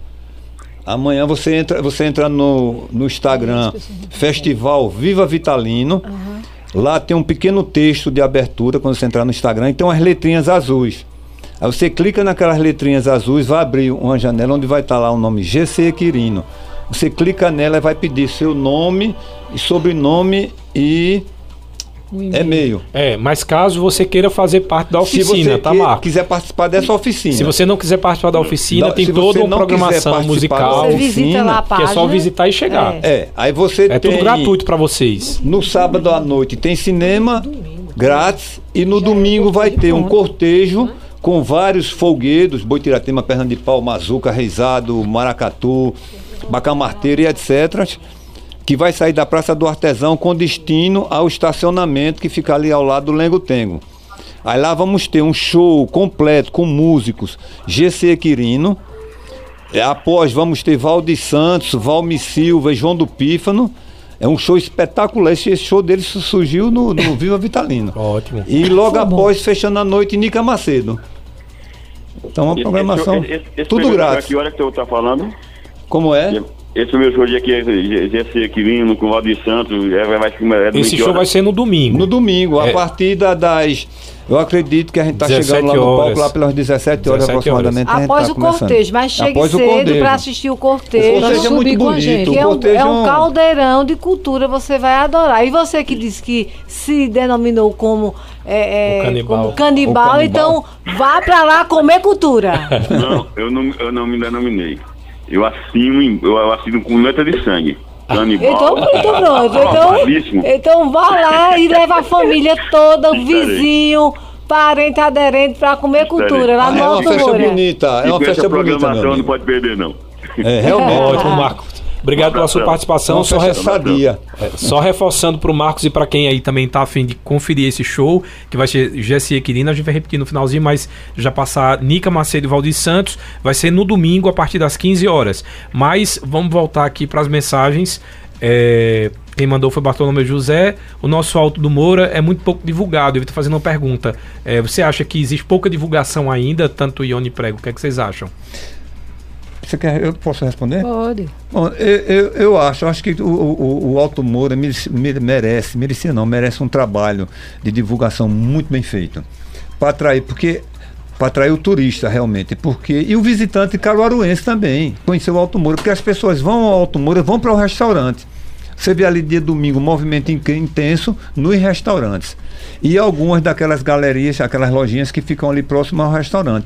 Amanhã você entra, você entra no, no Instagram Festival Viva Vitalino. Lá tem um pequeno texto de abertura quando você entrar no Instagram e tem umas letrinhas azuis. Aí você clica naquelas letrinhas azuis, vai abrir uma janela onde vai estar lá o nome GC Quirino. Você clica nela e vai pedir seu nome e sobrenome e e-mail. É, mas caso você queira fazer parte da Se oficina, tá, que- Marcos? quiser participar dessa oficina. Se você não quiser participar da oficina, Não, tem se toda uma programação musical. da Você visita oficina, lá a que página. é só visitar e chegar. É. É, aí você É tem tudo gratuito pra vocês. No sábado à noite tem cinema grátis e no domingo vai ter um cortejo com vários folguedos, Boitiratema, Perna de Pau, Mazuca, Reisado, Maracatu, Bacamarteiro e etc. Que vai sair da Praça do Artesão com destino ao estacionamento que fica ali ao lado do Lengo Tengo. Aí lá vamos ter um show completo com músicos GC Quirino. É, Após vamos ter Valdir Santos, Valmi Silva e João do Pífano. É um show espetacular. Esse show dele su- surgiu no, no Viva Vitalino. Ótimo. E logo após, fechando a noite, Nica Macedo. Então, uma Esse- programação esse- esse- esse tudo grátis. Que hora que você está falando? Como é? Esse meu show de aqui, GC Quirino, com o Valdir Santos, é, vai, vai, é, Esse show hora? vai ser no domingo. No domingo, É. a partir da- das. Eu acredito que a gente está 17 chegando lá no horas. palco lá pelas 17 horas 17 aproximadamente. a gente Após tá o cortejo, mas chegue Após cedo cortejo. para assistir o O cortejo. cortejo é subir muito com a bonito. gente. o Que é um, cortejo é um caldeirão de cultura, você vai adorar. E você que disse que se denominou como, é, é, canibal. como canibal, canibal. então vá pra lá comer cultura. Não, eu não, eu não me denominei. Eu assino, eu assino com letra de sangue. Canibal. Então, então pronto. Então, então vá lá e leva a família toda, o vizinho, parente, aderente, pra comer cultura lá no é uma Alto festa bonita, é uma festa bonita, não amigo. pode perder, não. É, realmente. Ótimo, Marcos. Obrigado pela sua participação. Só, sadia. é, só reforçando para o Marcos e para quem aí também tá afim de conferir esse show, que vai ser Jessie Equirina, a gente vai repetir no finalzinho, mas já passar Nica Macedo e Valdir Santos, vai ser no domingo a partir das 15 horas. Mas vamos voltar aqui para as mensagens. É, quem mandou foi Bartolomeu José. O nosso Alto do Moura é muito pouco divulgado. Eu estou fazendo uma pergunta. É, você acha que existe pouca divulgação ainda, tanto Ione Prego? O que, é que vocês acham? Você quer, eu posso responder? Pode. Bom, eu, eu, eu acho, eu acho que o, o, o Alto Moura merece, merece, merecia não, merece um trabalho de divulgação muito bem feito. Para atrair, porque para atrair o turista realmente, porque e o visitante caruaruense também, conhecer o Alto Moura, porque as pessoas vão ao Alto Moura, vão para o restaurante. Você vê ali dia domingo um movimento in- intenso nos restaurantes. E algumas daquelas galerias, aquelas lojinhas que ficam ali próximo ao restaurante.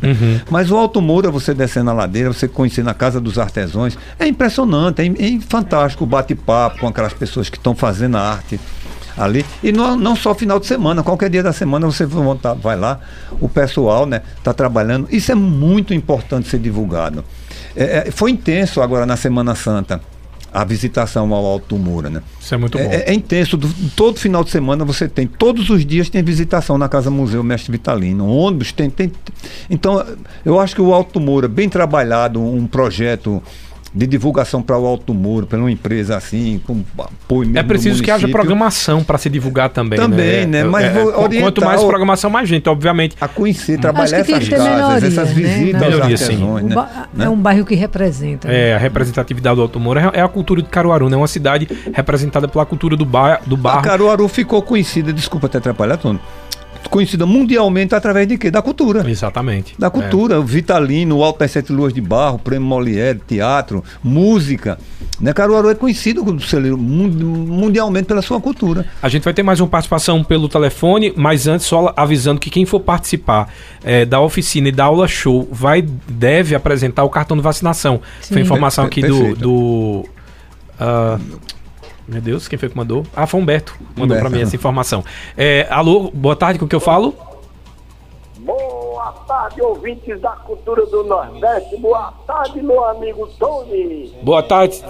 Mas o Alto Moura, você descendo a ladeira, você conhecer na Casa dos Artesãos, é impressionante, é, é fantástico o bate-papo com aquelas pessoas que estão fazendo a arte ali. E não, não só final de semana, qualquer dia da semana você vai lá, o pessoal né, está trabalhando. Isso é muito importante ser divulgado. É, é, foi intenso agora na Semana Santa a visitação ao Alto Moura, né? Isso é muito bom. É, é intenso. Do- todo final de semana você tem. Todos os dias tem visitação na Casa Museu Mestre Vitalino. Ônibus tem. tem então, eu acho que o Alto Moura, bem trabalhado, um projeto de divulgação para o Alto Moura, para uma empresa assim, com apoio mesmo É preciso que haja programação para se divulgar também. Também, né? Mas É, vou qu- quanto orientar mais programação, mais gente, obviamente. A conhecer, trabalhar essas casas, melhoria, essas né, visitas aos Melhoria, né? Né? É um bairro que representa. né? É, a representatividade do Alto Moura é é a cultura de Caruaru, né? Uma cidade representada pela cultura do, bar, do A barro. Caruaru ficou conhecida, desculpa até atrapalhar, Tony, conhecida mundialmente através de quê? Da cultura. Exatamente. Da cultura, o Vitalino, o Alto das Sete Luas de Barro, Prêmio Molière, teatro, música. Né? Caruaru é conhecido mundialmente pela sua cultura. A gente vai ter mais uma participação pelo telefone, mas antes só avisando que quem for participar eh, da oficina e da aula show vai deve apresentar o cartão de vacinação. Foi Sim. informação Per- aqui do, do ah, meu Deus, quem foi que mandou? Ah, foi o Humberto. Mandou Humberto. para mim essa informação. Eh, alô, boa tarde, com o que eu falo? Boa tarde, ouvintes da cultura do Nordeste. Boa tarde, meu amigo Tony. Boa tarde.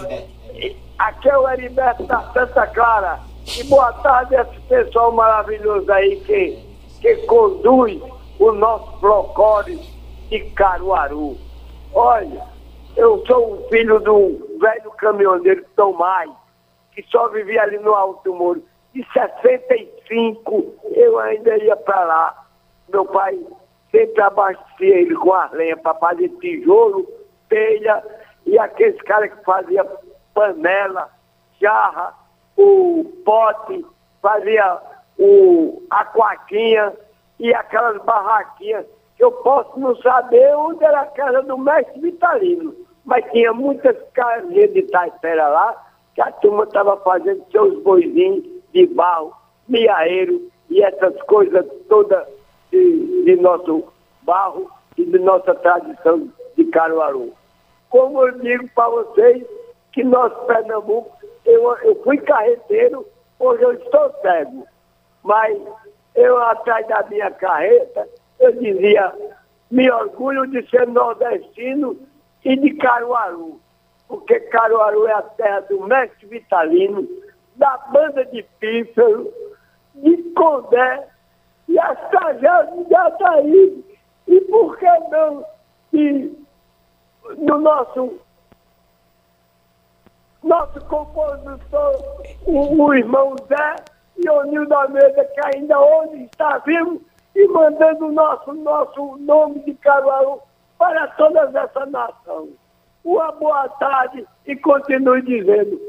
Aqui é o Heriberto da Santa Clara. E boa tarde a esse pessoal maravilhoso aí que, que conduz o nosso Procores de Caruaru. Olha, eu sou um filho de um velho caminhoneiro Tomás, que só vivia ali no Alto Muro. De 65 eu ainda ia para lá. Meu pai sempre abastecia ele com as lenhas para fazer tijolo, telha e aqueles caras que faziam panela, jarra, o pote, fazia o, a quaquinha e aquelas barraquinhas eu posso não saber onde era a casa do mestre Vitalino, mas tinha muitas casinhas de taipera lá que a turma estava fazendo seus boizinhos de barro, miaeiro e essas coisas todas de, de nosso barro e de nossa tradição de Caruaru. Como eu digo para vocês, que nosso Pernambuco, eu, eu fui carreteiro, hoje eu estou cego. Mas eu, atrás da minha carreta, eu dizia, me orgulho de ser nordestino e de Caruaru. Porque Caruaru é a terra do mestre Vitalino, da banda de pífero, de Condé e as cajadas de Ataíde. E por que não de, do nosso nosso compositor, o, o irmão Zé e o Nildo Almeida, que ainda hoje está vivo e mandando o nosso, nosso nome de Caruaru para toda essa nação. Uma boa tarde e continue dizendo,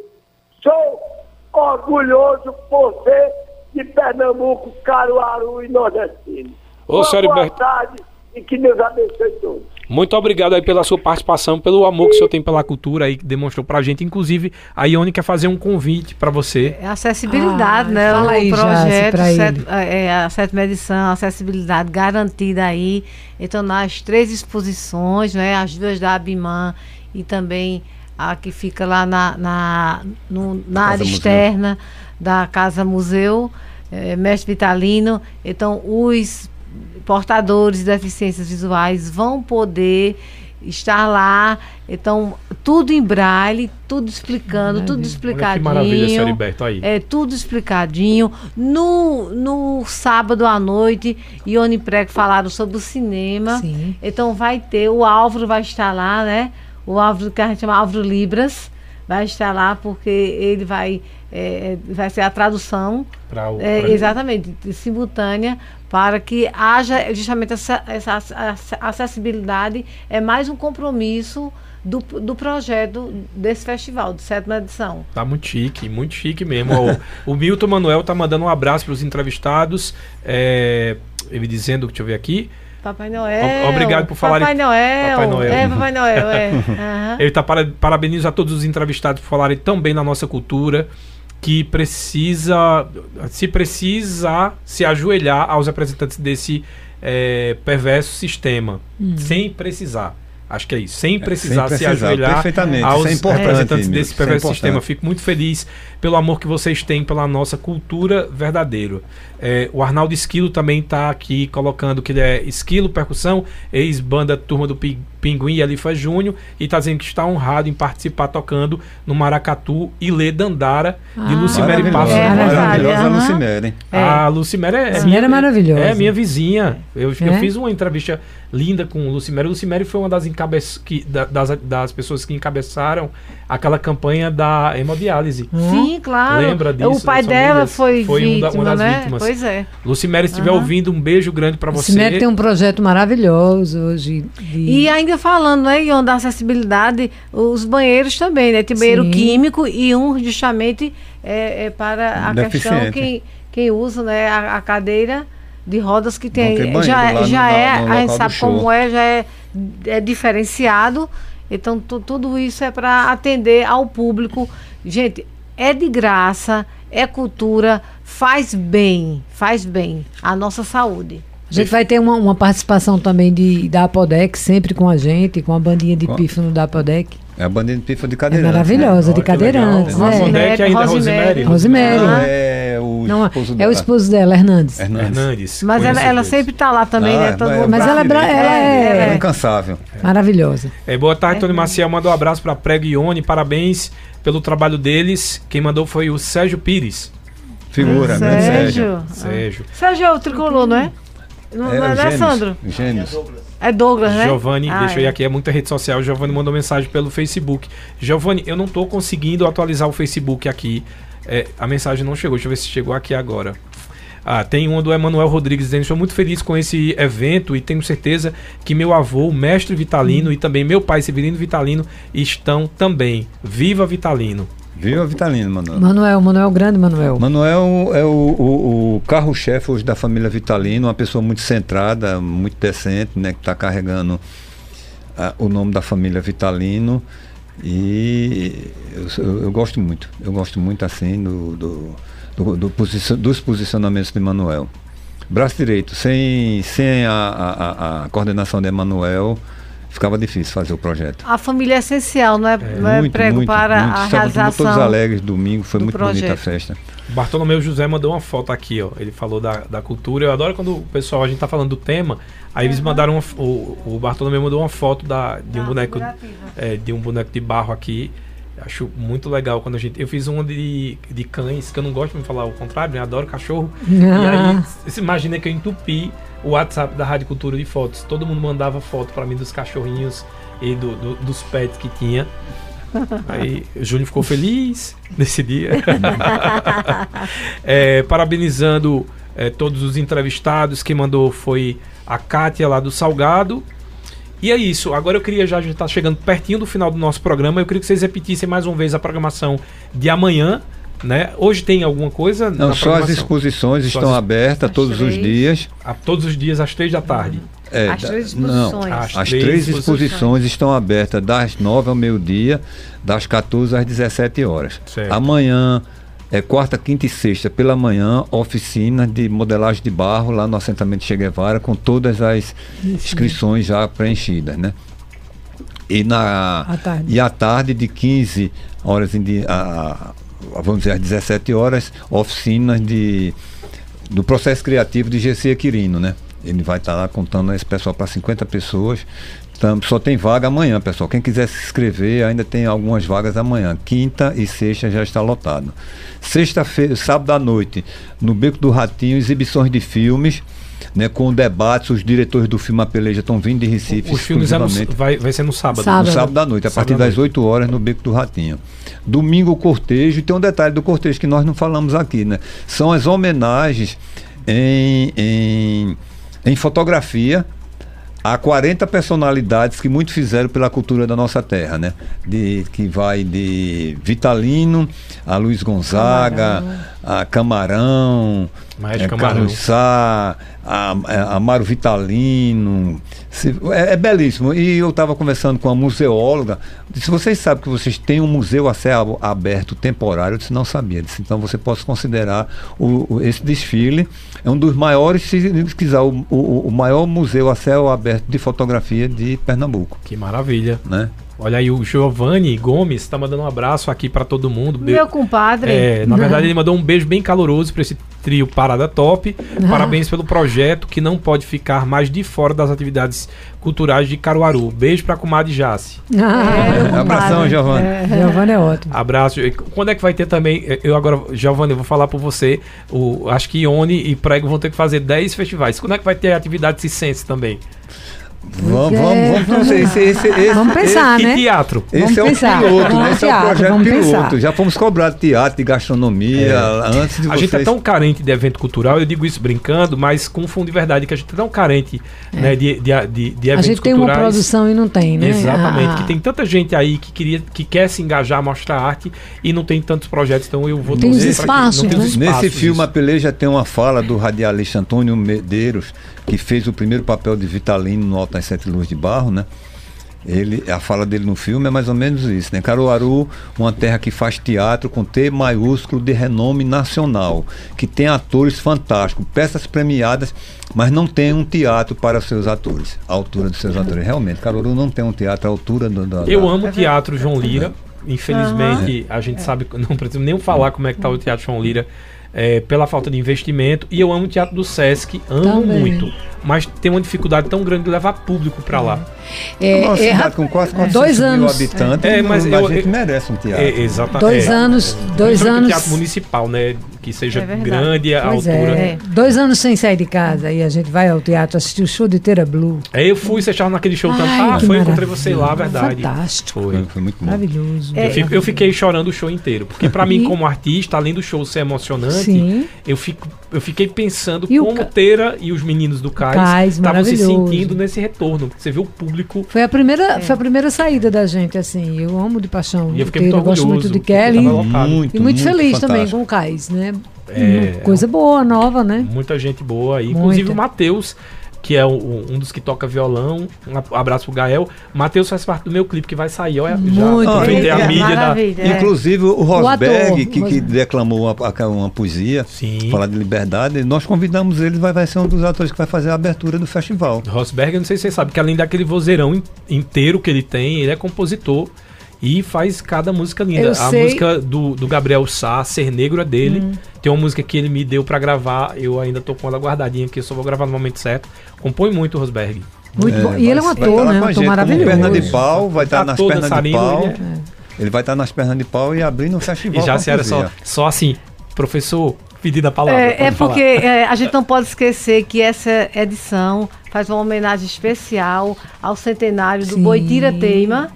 sou orgulhoso por ser de Pernambuco, Caruaru e Nordestino. Ô, Uma boa tarde e que Deus abençoe todos. Muito obrigado aí pela sua participação, pelo amor que o senhor tem pela cultura aí, que demonstrou pra gente. Inclusive, a Ione quer fazer um convite pra você. É acessibilidade, Ah, né? fala o aí, projeto, set- ele. é, a sétima edição, acessibilidade garantida aí. Então, nas três exposições, né? As duas da Abimã e também a que fica lá na, na, no- na área Museu. externa da Casa Museu, eh, Mestre Vitalino. Então, os portadores de deficiências visuais vão poder estar lá. Então, tudo em braille, tudo explicando, tudo Olha explicadinho. que maravilha, aí. É tudo explicadinho. No, no sábado à noite, Ione Prego falaram sobre o cinema. Sim. Então vai ter, o Álvaro vai estar lá, né? O Álvaro que a gente chama Álvaro Libras vai estar lá porque ele vai, é, vai ser a tradução Pra o- é, pra- exatamente, de- simultânea, para que haja justamente essa, essa ac- ac- acessibilidade. É mais um compromisso do, do projeto desse festival, de sétima edição. Tá muito chique, muito chique mesmo. O, o Milton Manuel tá mandando um abraço para os entrevistados. é, ele dizendo, deixa eu ver aqui. Papai Noel. Obrigado por falar Papai Noel. Papai Noel. É, Papai Noel, é. Aham. Ele tá para, parabeniza a todos os entrevistados por falarem tão bem na nossa cultura que precisa, se precisa se ajoelhar aos representantes desse é, perverso sistema, sem precisar. Acho que é isso, sem precisar, sem se precisar, ajoelhar perfeitamente, aos isso é importante, representantes desse é perverso sistema. Fico muito feliz pelo amor que vocês têm pela nossa cultura verdadeira. É, o Arnaldo Esquilo também está aqui colocando que ele é Esquilo Percussão, ex-banda Turma do Pi- Pinguim e Alifa Júnior, e está dizendo que está honrado em participar tocando no Maracatu Ilê Dandara de Ah, Lucimere Maravilhosa, Passos. É verdade, maravilhosa aham. Lucimere. A Lucimere é, Lucimere minha, é maravilhosa. É minha vizinha. Eu, eu É? fiz uma entrevista linda com o Lucimere. O Lucimere foi uma das, encabe... que, da- das, das pessoas que encabeçaram aquela campanha da hemodiálise. Sim, claro. Lembra disso, O pai dela famílias? foi, Foi da- vítima, uma das né? vítimas. Pois é. Lucimere, se estiver Aham. ouvindo, um beijo grande para você. CIMEC tem um projeto maravilhoso hoje. de- E ainda falando, né, Ion, da acessibilidade, os banheiros também, né? Tem banheiro Sim. químico e um justamente é, é para a questão Deficiente. quem, quem usa né, a, a cadeira de rodas que tem. banheiro já no- já na- é, no a gente sabe show. como é, já é, é diferenciado. Então, tu- tudo isso é para atender ao público. Gente, é de graça, é cultura, faz bem, faz bem à nossa saúde. A gente vai ter uma, uma participação também de, da Apodec, sempre com a gente, com a bandinha de Com- pífano da Apodec. É a bandeira de pifa de É cadeirante. maravilhosa, Olha de legal. cadeirantes. Né? é que ainda é Rosemary. Rosemary? Não, Ah. é o Não, esposo é o dela. esposo dela, Hernandes. Hernandes. Hernandes. Mas ela, ela sempre está lá também, Ah, né? Todo é- mundo Mas ela é bra- ela é- É incansável. Maravilhosa. É, boa tarde, Tony Maciel. Manda um abraço para Prego e Ione. Parabéns pelo trabalho deles. Quem mandou foi o Sérgio Pires. Figura, né? Sérgio. Sérgio. Sérgio é o tricolor, não é? Não, É, não é, o Gêmeos. Sandro? Gêmeos. É Douglas, né? Giovanni, Ah, deixa eu ir é. aqui, é muita rede social. Giovanni mandou mensagem pelo Facebook. Giovanni, eu não tô conseguindo atualizar o Facebook aqui. É, a mensagem não chegou. Deixa eu ver se chegou aqui agora. Ah, tem uma do Emanuel Rodrigues dizendo: Estou muito feliz com esse evento e tenho certeza que meu avô, o mestre Vitalino, e também meu pai, Severino Vitalino, estão também. Viva Vitalino! Viva Vitalino, Manuel. Manuel, Manuel Grande, Manuel. Manuel é o, o- o carro-chefe hoje da família Vitalino, uma pessoa muito centrada, muito decente, né, que está carregando ah, o nome da família Vitalino. E eu, eu- gosto muito, eu gosto muito assim do, do- do- do posicio- dos posicionamentos de Manuel. Braço direito, sem, sem a, a- a- a coordenação de Emanuel, ficava difícil fazer o projeto. A família é essencial, não é, não é prego para a Estávamos realização. todos alegres domingo, foi do muito bonita a projeto. festa. Bartolomeu José mandou uma foto aqui, ó. Ele falou da, da cultura. Eu adoro quando o pessoal, a gente tá falando do tema, aí eles mandaram uma, o, o Bartolomeu mandou uma foto da, de um boneco é, de um boneco de barro aqui. Acho muito legal quando a gente. Eu fiz uma de, de cães, que eu não gosto de falar o contrário, né? Adoro cachorro. E aí, você imagina que eu entupi o WhatsApp da Rádio Cultura de fotos. Todo mundo mandava foto pra mim dos cachorrinhos e do, do- dos pets que tinha. Aí o Júnior ficou feliz nesse dia. É, parabenizando é, todos os entrevistados. Quem mandou foi a Kátia lá do Salgado. E é isso. Agora eu queria já, estar chegando pertinho do final do nosso programa. Eu queria que vocês repetissem mais uma vez a programação de amanhã. Né? Hoje tem alguma coisa? Não, na só as exposições Só estão as- abertas Às todos os dias. A todos os dias às três da tarde. É, As três não, exposições. As as três três exposições. exposições estão abertas das 9 ao meio-dia, das 14 às 17 horas. Certo. Amanhã, é quarta, quinta e sexta, pela manhã, oficina de modelagem de barro lá no assentamento Che Guevara, com todas as inscrições já preenchidas, né? E na À tarde. e à tarde de 15 horas em a- vamos dizer às 17 horas, oficinas de do processo criativo de GC Quirino, né? Ele vai estar lá contando esse pessoal para 50 pessoas. Tam- Só tem vaga amanhã, pessoal. Quem quiser se inscrever, ainda tem algumas vagas amanhã. Quinta e sexta já está lotado. Sexta-feira, sábado à noite, no Beco do Ratinho, exibições de filmes. Né, com debates, os diretores do filme A Peleja estão vindo de Recife Os filmes é no- exclusivamente. vai, vai ser no sábado. Sábado. No sábado à noite, a Sábado partir das noite. 8 horas no Beco do Ratinho. Domingo o cortejo, e tem um detalhe do cortejo que nós não falamos aqui, né? São as homenagens em, em, em fotografia a 40 personalidades que muito fizeram pela cultura da nossa terra, né? De, que vai de Vitalino a Luiz Gonzaga, a Camarão, Maestro é, Camarão. Carlos Sá, Amaro Vitalino. Se- é, é belíssimo. E eu estava conversando com a museóloga. Disse: vocês sabem que vocês têm um museu a céu aberto temporário? Eu disse: não sabia. Eu Disse, então você pode considerar o, o- esse desfile é um dos maiores, se quiser, o, o, o maior museu a céu aberto de fotografia de Pernambuco. Que maravilha. Né? Olha aí, o Giovanni Gomes tá mandando um abraço aqui para todo mundo. Meu compadre. É, na verdade, ele mandou um beijo bem caloroso para esse trio Parada Top. Ah. Parabéns pelo projeto que não pode ficar mais de fora das atividades culturais de Caruaru. Beijo para comadre Jace. Ah, É, abração, Giovanni. Giovanni é ótimo. Abraço. E Quando é que vai ter também? Eu agora, Giovanni, eu vou falar por você. O, acho que Ione e Prego vão ter que fazer 10 festivais. Quando é que vai ter a atividade Cicense também? Vamos, é. vamos, vamos. Então, esse, esse, esse, Vamos pensar, e né? teatro. Esse Vamos é o pensar. piloto, Vamos né? Esse é o teatro, projeto vamos piloto. pensar. Já fomos cobrar teatro, de gastronomia, antes de A vocês... gente é tão carente de evento cultural, eu digo isso brincando, mas com fundo de verdade, que a gente é tão carente né, de, de, de, de A eventos gente tem uma culturais. produção e não tem, né? Exatamente, Ah, que tem tanta gente aí que queria, que quer se engajar, mostrar arte e não tem tantos projetos, então eu vou Tem os pra que- espaços, não tem os né? espaços, Nesse filme, isso. a peleja tem uma fala do radialista Antônio Medeiros, que fez o primeiro papel de Vitalino no Alto das Sete Luzes de Barro, né? Ele, a fala dele no filme é mais ou menos isso, né? Caruaru, uma terra que faz teatro com T maiúsculo de renome nacional, que tem atores fantásticos, peças premiadas, mas não tem um teatro para seus atores, a altura dos seus atores. Realmente, Caruaru não tem um teatro à altura do, da, Eu amo o teatro João Lira. Infelizmente, a É. gente sabe, não preciso nem falar como é que tá o teatro João Lira. É, pela falta de investimento e eu amo o teatro do Sesc, amo Também. muito, mas tem uma dificuldade tão grande de levar público para lá. É, Uma é, cidade com quase 400 dois mil anos. habitantes, É, mas a eu- gente eu- merece um teatro. É, exata- Dois é, anos- dois anos- teatro municipal, né, que seja É grande a Pois altura. é. Dois anos sem sair de casa e a gente vai ao teatro assistir o show de Teira Blue. Aí eu fui, você estava naquele show. Ai, Ah, foi, encontrei você lá, verdade. Fantástico. Foi. Foi, muito bom. Maravilhoso. É, Eu, fico- eu fiquei chorando o show inteiro. Porque pra mim, E- como artista, além do show ser emocionante, Sim. eu, fico, eu fiquei pensando E o como Ca- Teira e os meninos do Cais estavam se sentindo nesse retorno. Você vê o público. Foi a primeira, É. foi a primeira saída da gente, assim. Eu amo de paixão. E eu fiquei Teira, muito eu gosto orgulhoso. muito de Kelly. lotado. Muito, E muito, feliz também fantástico. com o Cais, né? É, Uma Coisa boa, nova, né? Muita gente boa aí. Inclusive Muita. o Matheus, que é o- um dos que toca violão. Um abraço pro Gael. Matheus faz parte do meu clipe que vai sair. Olha, Muito já aproveitei a É, mídia da. é. Inclusive o Rosberg, que, que Rosberg. declamou uma, uma poesia, Sim. falar de liberdade, nós convidamos ele, vai, vai ser um dos atores que vai fazer a abertura do festival. Rosberg, eu não sei se você sabe, que além daquele vozeirão in- inteiro que ele tem, ele é compositor e faz cada música linda. Eu a sei. música do, do Gabriel Sá, Ser Negro, é dele. Tem uma música que ele me deu pra gravar, eu ainda tô com ela guardadinha, que eu só vou gravar no momento certo. Compõe muito, Rosberg. Muito bom. E ele é um ator, lá né? Um ator maravilhoso. perna de pau, vai estar nas Ator, pernas de pau. ele Ele vai estar nas pernas de pau e abrindo o festival. E já se era só, só assim, professor, pedindo a palavra. É, é porque é, a gente não pode esquecer que essa edição faz uma homenagem especial ao centenário do Sim. Boitira Teima,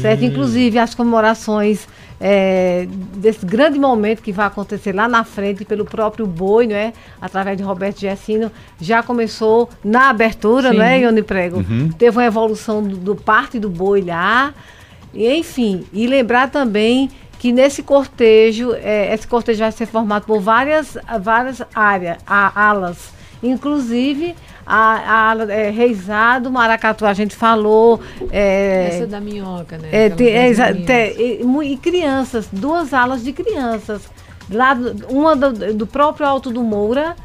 certo? Inclusive as comemorações é, desse grande momento que vai acontecer lá na frente pelo próprio Boi, não é? Através de Roberto Gessino, já começou na abertura, Sim. não é, Ione Prego? Uhum. Teve uma evolução do, do parte do Boi lá, e, enfim, e lembrar também que nesse cortejo, eh, esse cortejo vai ser formado por várias, várias áreas, a- alas. Inclusive, a, a ala é, Reisado, Maracatu, a gente falou. eh, Essa da minhoca, né? é, é, tem- e, e crianças, duas alas de crianças. Lá do- uma do, do próprio Alto do Moura,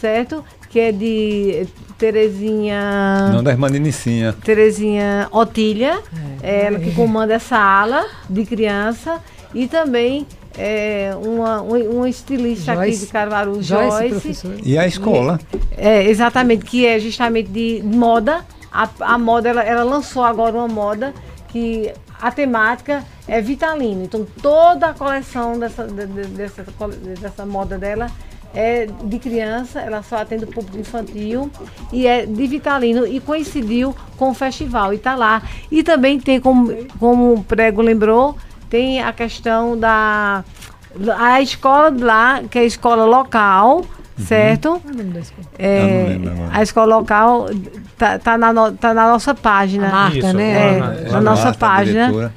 certo? Que é de Terezinha. Não da irmã Ninicinha. Terezinha Otília, É. ela que comanda essa ala de criança, e também é, uma, uma estilista Joyce. aqui de Caruaru, Joyce, Joyce. E a escola? É, exatamente, que é justamente de moda. A, a moda, ela, ela lançou agora uma moda que a temática é vitalino. Então, toda a coleção dessa, de- de- dessa, dessa moda dela é de criança, ela só atende o público infantil e é de vitalino e coincidiu com o festival e tá lá. E também tem, como, como o prego lembrou, tem a questão da a escola de lá, que é a escola local, certo? Qual é a escola local tá, tá na, no- tá na nossa página. A Marta, Isso, né? É, na- nossa Marta, página.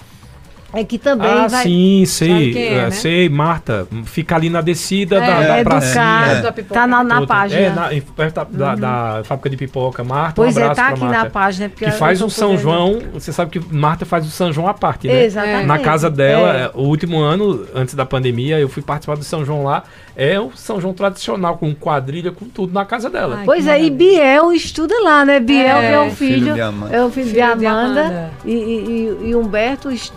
É que também Ah, vai. sim, sei. é, É, né? Sei, Marta. Fica ali na descida da, É, da é do pracinha. carro, da pipoca. tá na, na Outra- página. É, na, perto da, da- da fábrica de pipoca. Marta, pois um é, abraço tá pra aqui Marta. na página. Porque Que faz um São podendo- João, você sabe que Marta faz o São João à parte, né? Exatamente. Na casa dela, É. é, o último ano, antes da pandemia, eu fui participar do São João lá. É o São João tradicional, com quadrilha, com tudo na casa dela. Ai, Pois é, e maravilha. Biel estuda lá, né? Biel É, que é o filho filho, de Amanda. é o filho, Filho de de Amanda, Amanda. E, e- e- e Humberto est-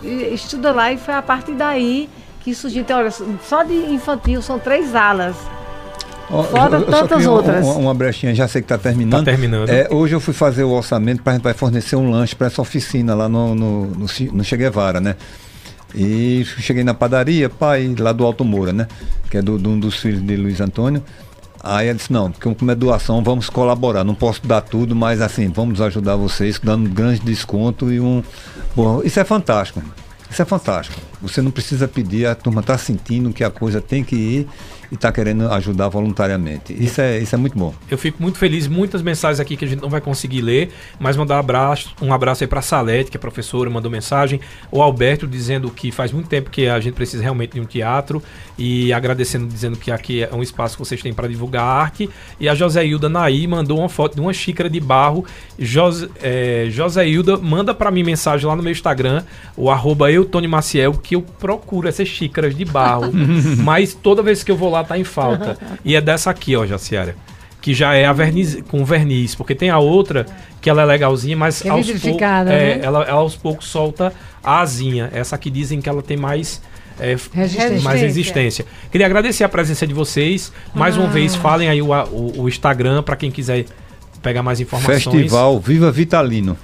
estuda lá e foi a partir daí que surgiu. Então, olha, só de infantil são três alas. Fora eu- eu tantas outras. Uma, uma brechinha, já sei que está terminando. Tá terminando. É, hoje eu fui fazer o orçamento para a gente vai fornecer um lanche para essa oficina lá no, no, no, no Che Guevara, né? E cheguei na padaria, pai, lá do Alto Moura, né? Que é do, de um dos filhos de Luiz Antônio. Aí ele disse, não, porque como é doação, vamos colaborar. Não posso dar tudo, mas assim, vamos ajudar vocês, dando um grande desconto e um. Bom, isso é fantástico. Isso é fantástico. Você não precisa pedir, a turma está sentindo que a coisa tem que ir e está querendo ajudar voluntariamente. Isso é, isso é muito bom. Eu fico muito feliz, muitas mensagens aqui que a gente não vai conseguir ler, mas mandar um abraço, um abraço aí pra Salete, que é professora, mandou mensagem, o Alberto dizendo que faz muito tempo que a gente precisa realmente de um teatro e agradecendo, dizendo que aqui é um espaço que vocês têm para divulgar a arte, e a Joséilda Naí mandou uma foto de uma xícara de barro, José, é, Joséilda, manda para mim mensagem lá no meu Instagram, o arroba eu, Tony Maciel, que eu procuro essas xícaras de barro, mas toda vez que eu vou lá tá em falta, e é dessa aqui, ó, Jaciara que já é a verniz, com verniz, porque tem a outra que ela é legalzinha, mas É aos, pou- vitrificada, é, né? ela, ela aos poucos solta a asinha. Essa aqui dizem que ela tem mais é, Resistência. mais resistência. Queria agradecer a presença de vocês. Mais uma Ah. vez, falem aí o, o, o Instagram para quem quiser pegar mais informações. Festival Viva Vitalino.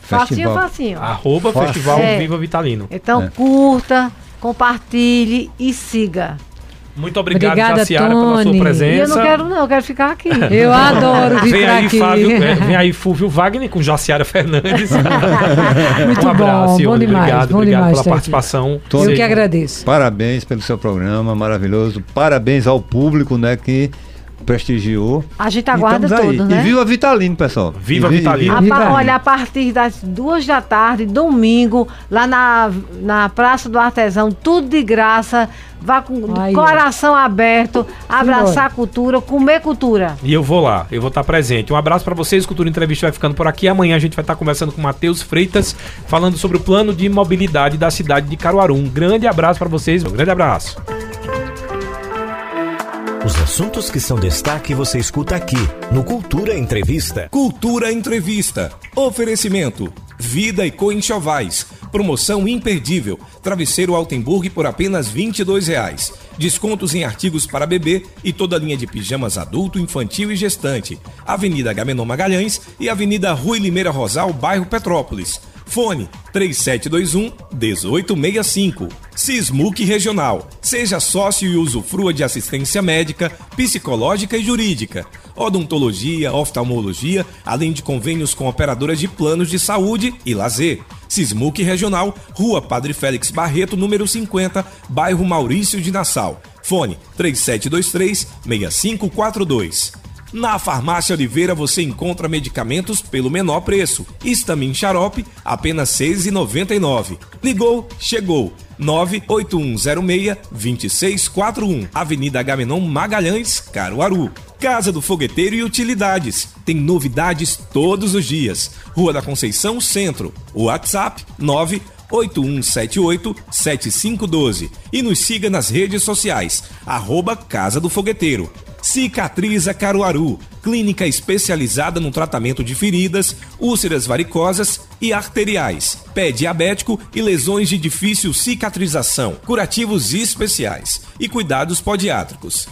Facinho, facinho. Arroba Fácil. Festival É. Viva Vitalino. Então, É. curta, compartilhe e siga. Muito obrigado, Obrigada, Jaciara, pela sua Tony. E presença. eu não quero, não, eu quero ficar aqui. Eu adoro vir Vem aí, aqui. Fábio, é, vem aí Fúvio Wagner com Jaciara Fernandes. Muito um abraço, bom, bom demais, obrigado, bom obrigado demais pela participação. Eu Seja- que agradeço. Parabéns pelo seu programa maravilhoso. Parabéns ao público, né, que prestigiou. A gente aguarda tudo, né? E viva Vitalino, pessoal. Viva vi- Vitalino. Aí. olha, a partir das duas da tarde, domingo, lá na, na Praça do Artesão, tudo de graça. Vá com Aí, coração aberto, abraçar a cultura, comer cultura. E eu vou lá, eu vou estar presente. Um abraço pra vocês, Cultura Entrevista vai ficando por aqui. Amanhã a gente vai estar conversando com o Matheus Freitas, falando sobre o plano de mobilidade da cidade de Caruaru. Um grande abraço pra vocês, um grande abraço. Os assuntos que são destaque você escuta aqui no Cultura Entrevista. Cultura Entrevista. Oferecimento. Vida e Coenxovais. Promoção imperdível. Travesseiro Altenburg por apenas 22 reais. Descontos em artigos para bebê e toda a linha de pijamas adulto, infantil e gestante. Avenida Gamenon Magalhães e Avenida Rui Limeira Rosal, bairro Petrópolis. Fone 3721-1865. Sismuc Regional. Seja sócio e usufrua de assistência médica, psicológica e jurídica. Odontologia, oftalmologia, além de convênios com operadoras de planos de saúde e lazer. Sismuc Regional, Rua Padre Félix Barreto, número 50, bairro Maurício de Nassau. Fone 3723-6542. Na Farmácia Oliveira você encontra medicamentos pelo menor preço. Histamin Xarope, apenas R$ 6,99. Ligou, chegou. 98106-2641. Avenida Agamenon Magalhães, Caruaru. Casa do Fogueteiro e Utilidades. Tem novidades todos os dias. Rua da Conceição Centro. WhatsApp 9 8178-7512 e nos siga nas redes sociais, arroba Casa do Fogueteiro. Cicatriza Caruaru, clínica especializada no tratamento de feridas, úlceras varicosas e arteriais, pé diabético e lesões de difícil cicatrização, curativos especiais e cuidados podiátricos.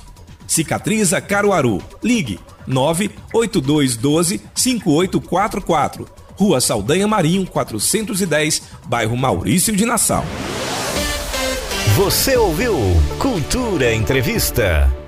Cicatriza Caruaru. Ligue 98212 5844. Rua Saldanha Marinho, 410, bairro Maurício de Nassau. Você ouviu Cultura Entrevista.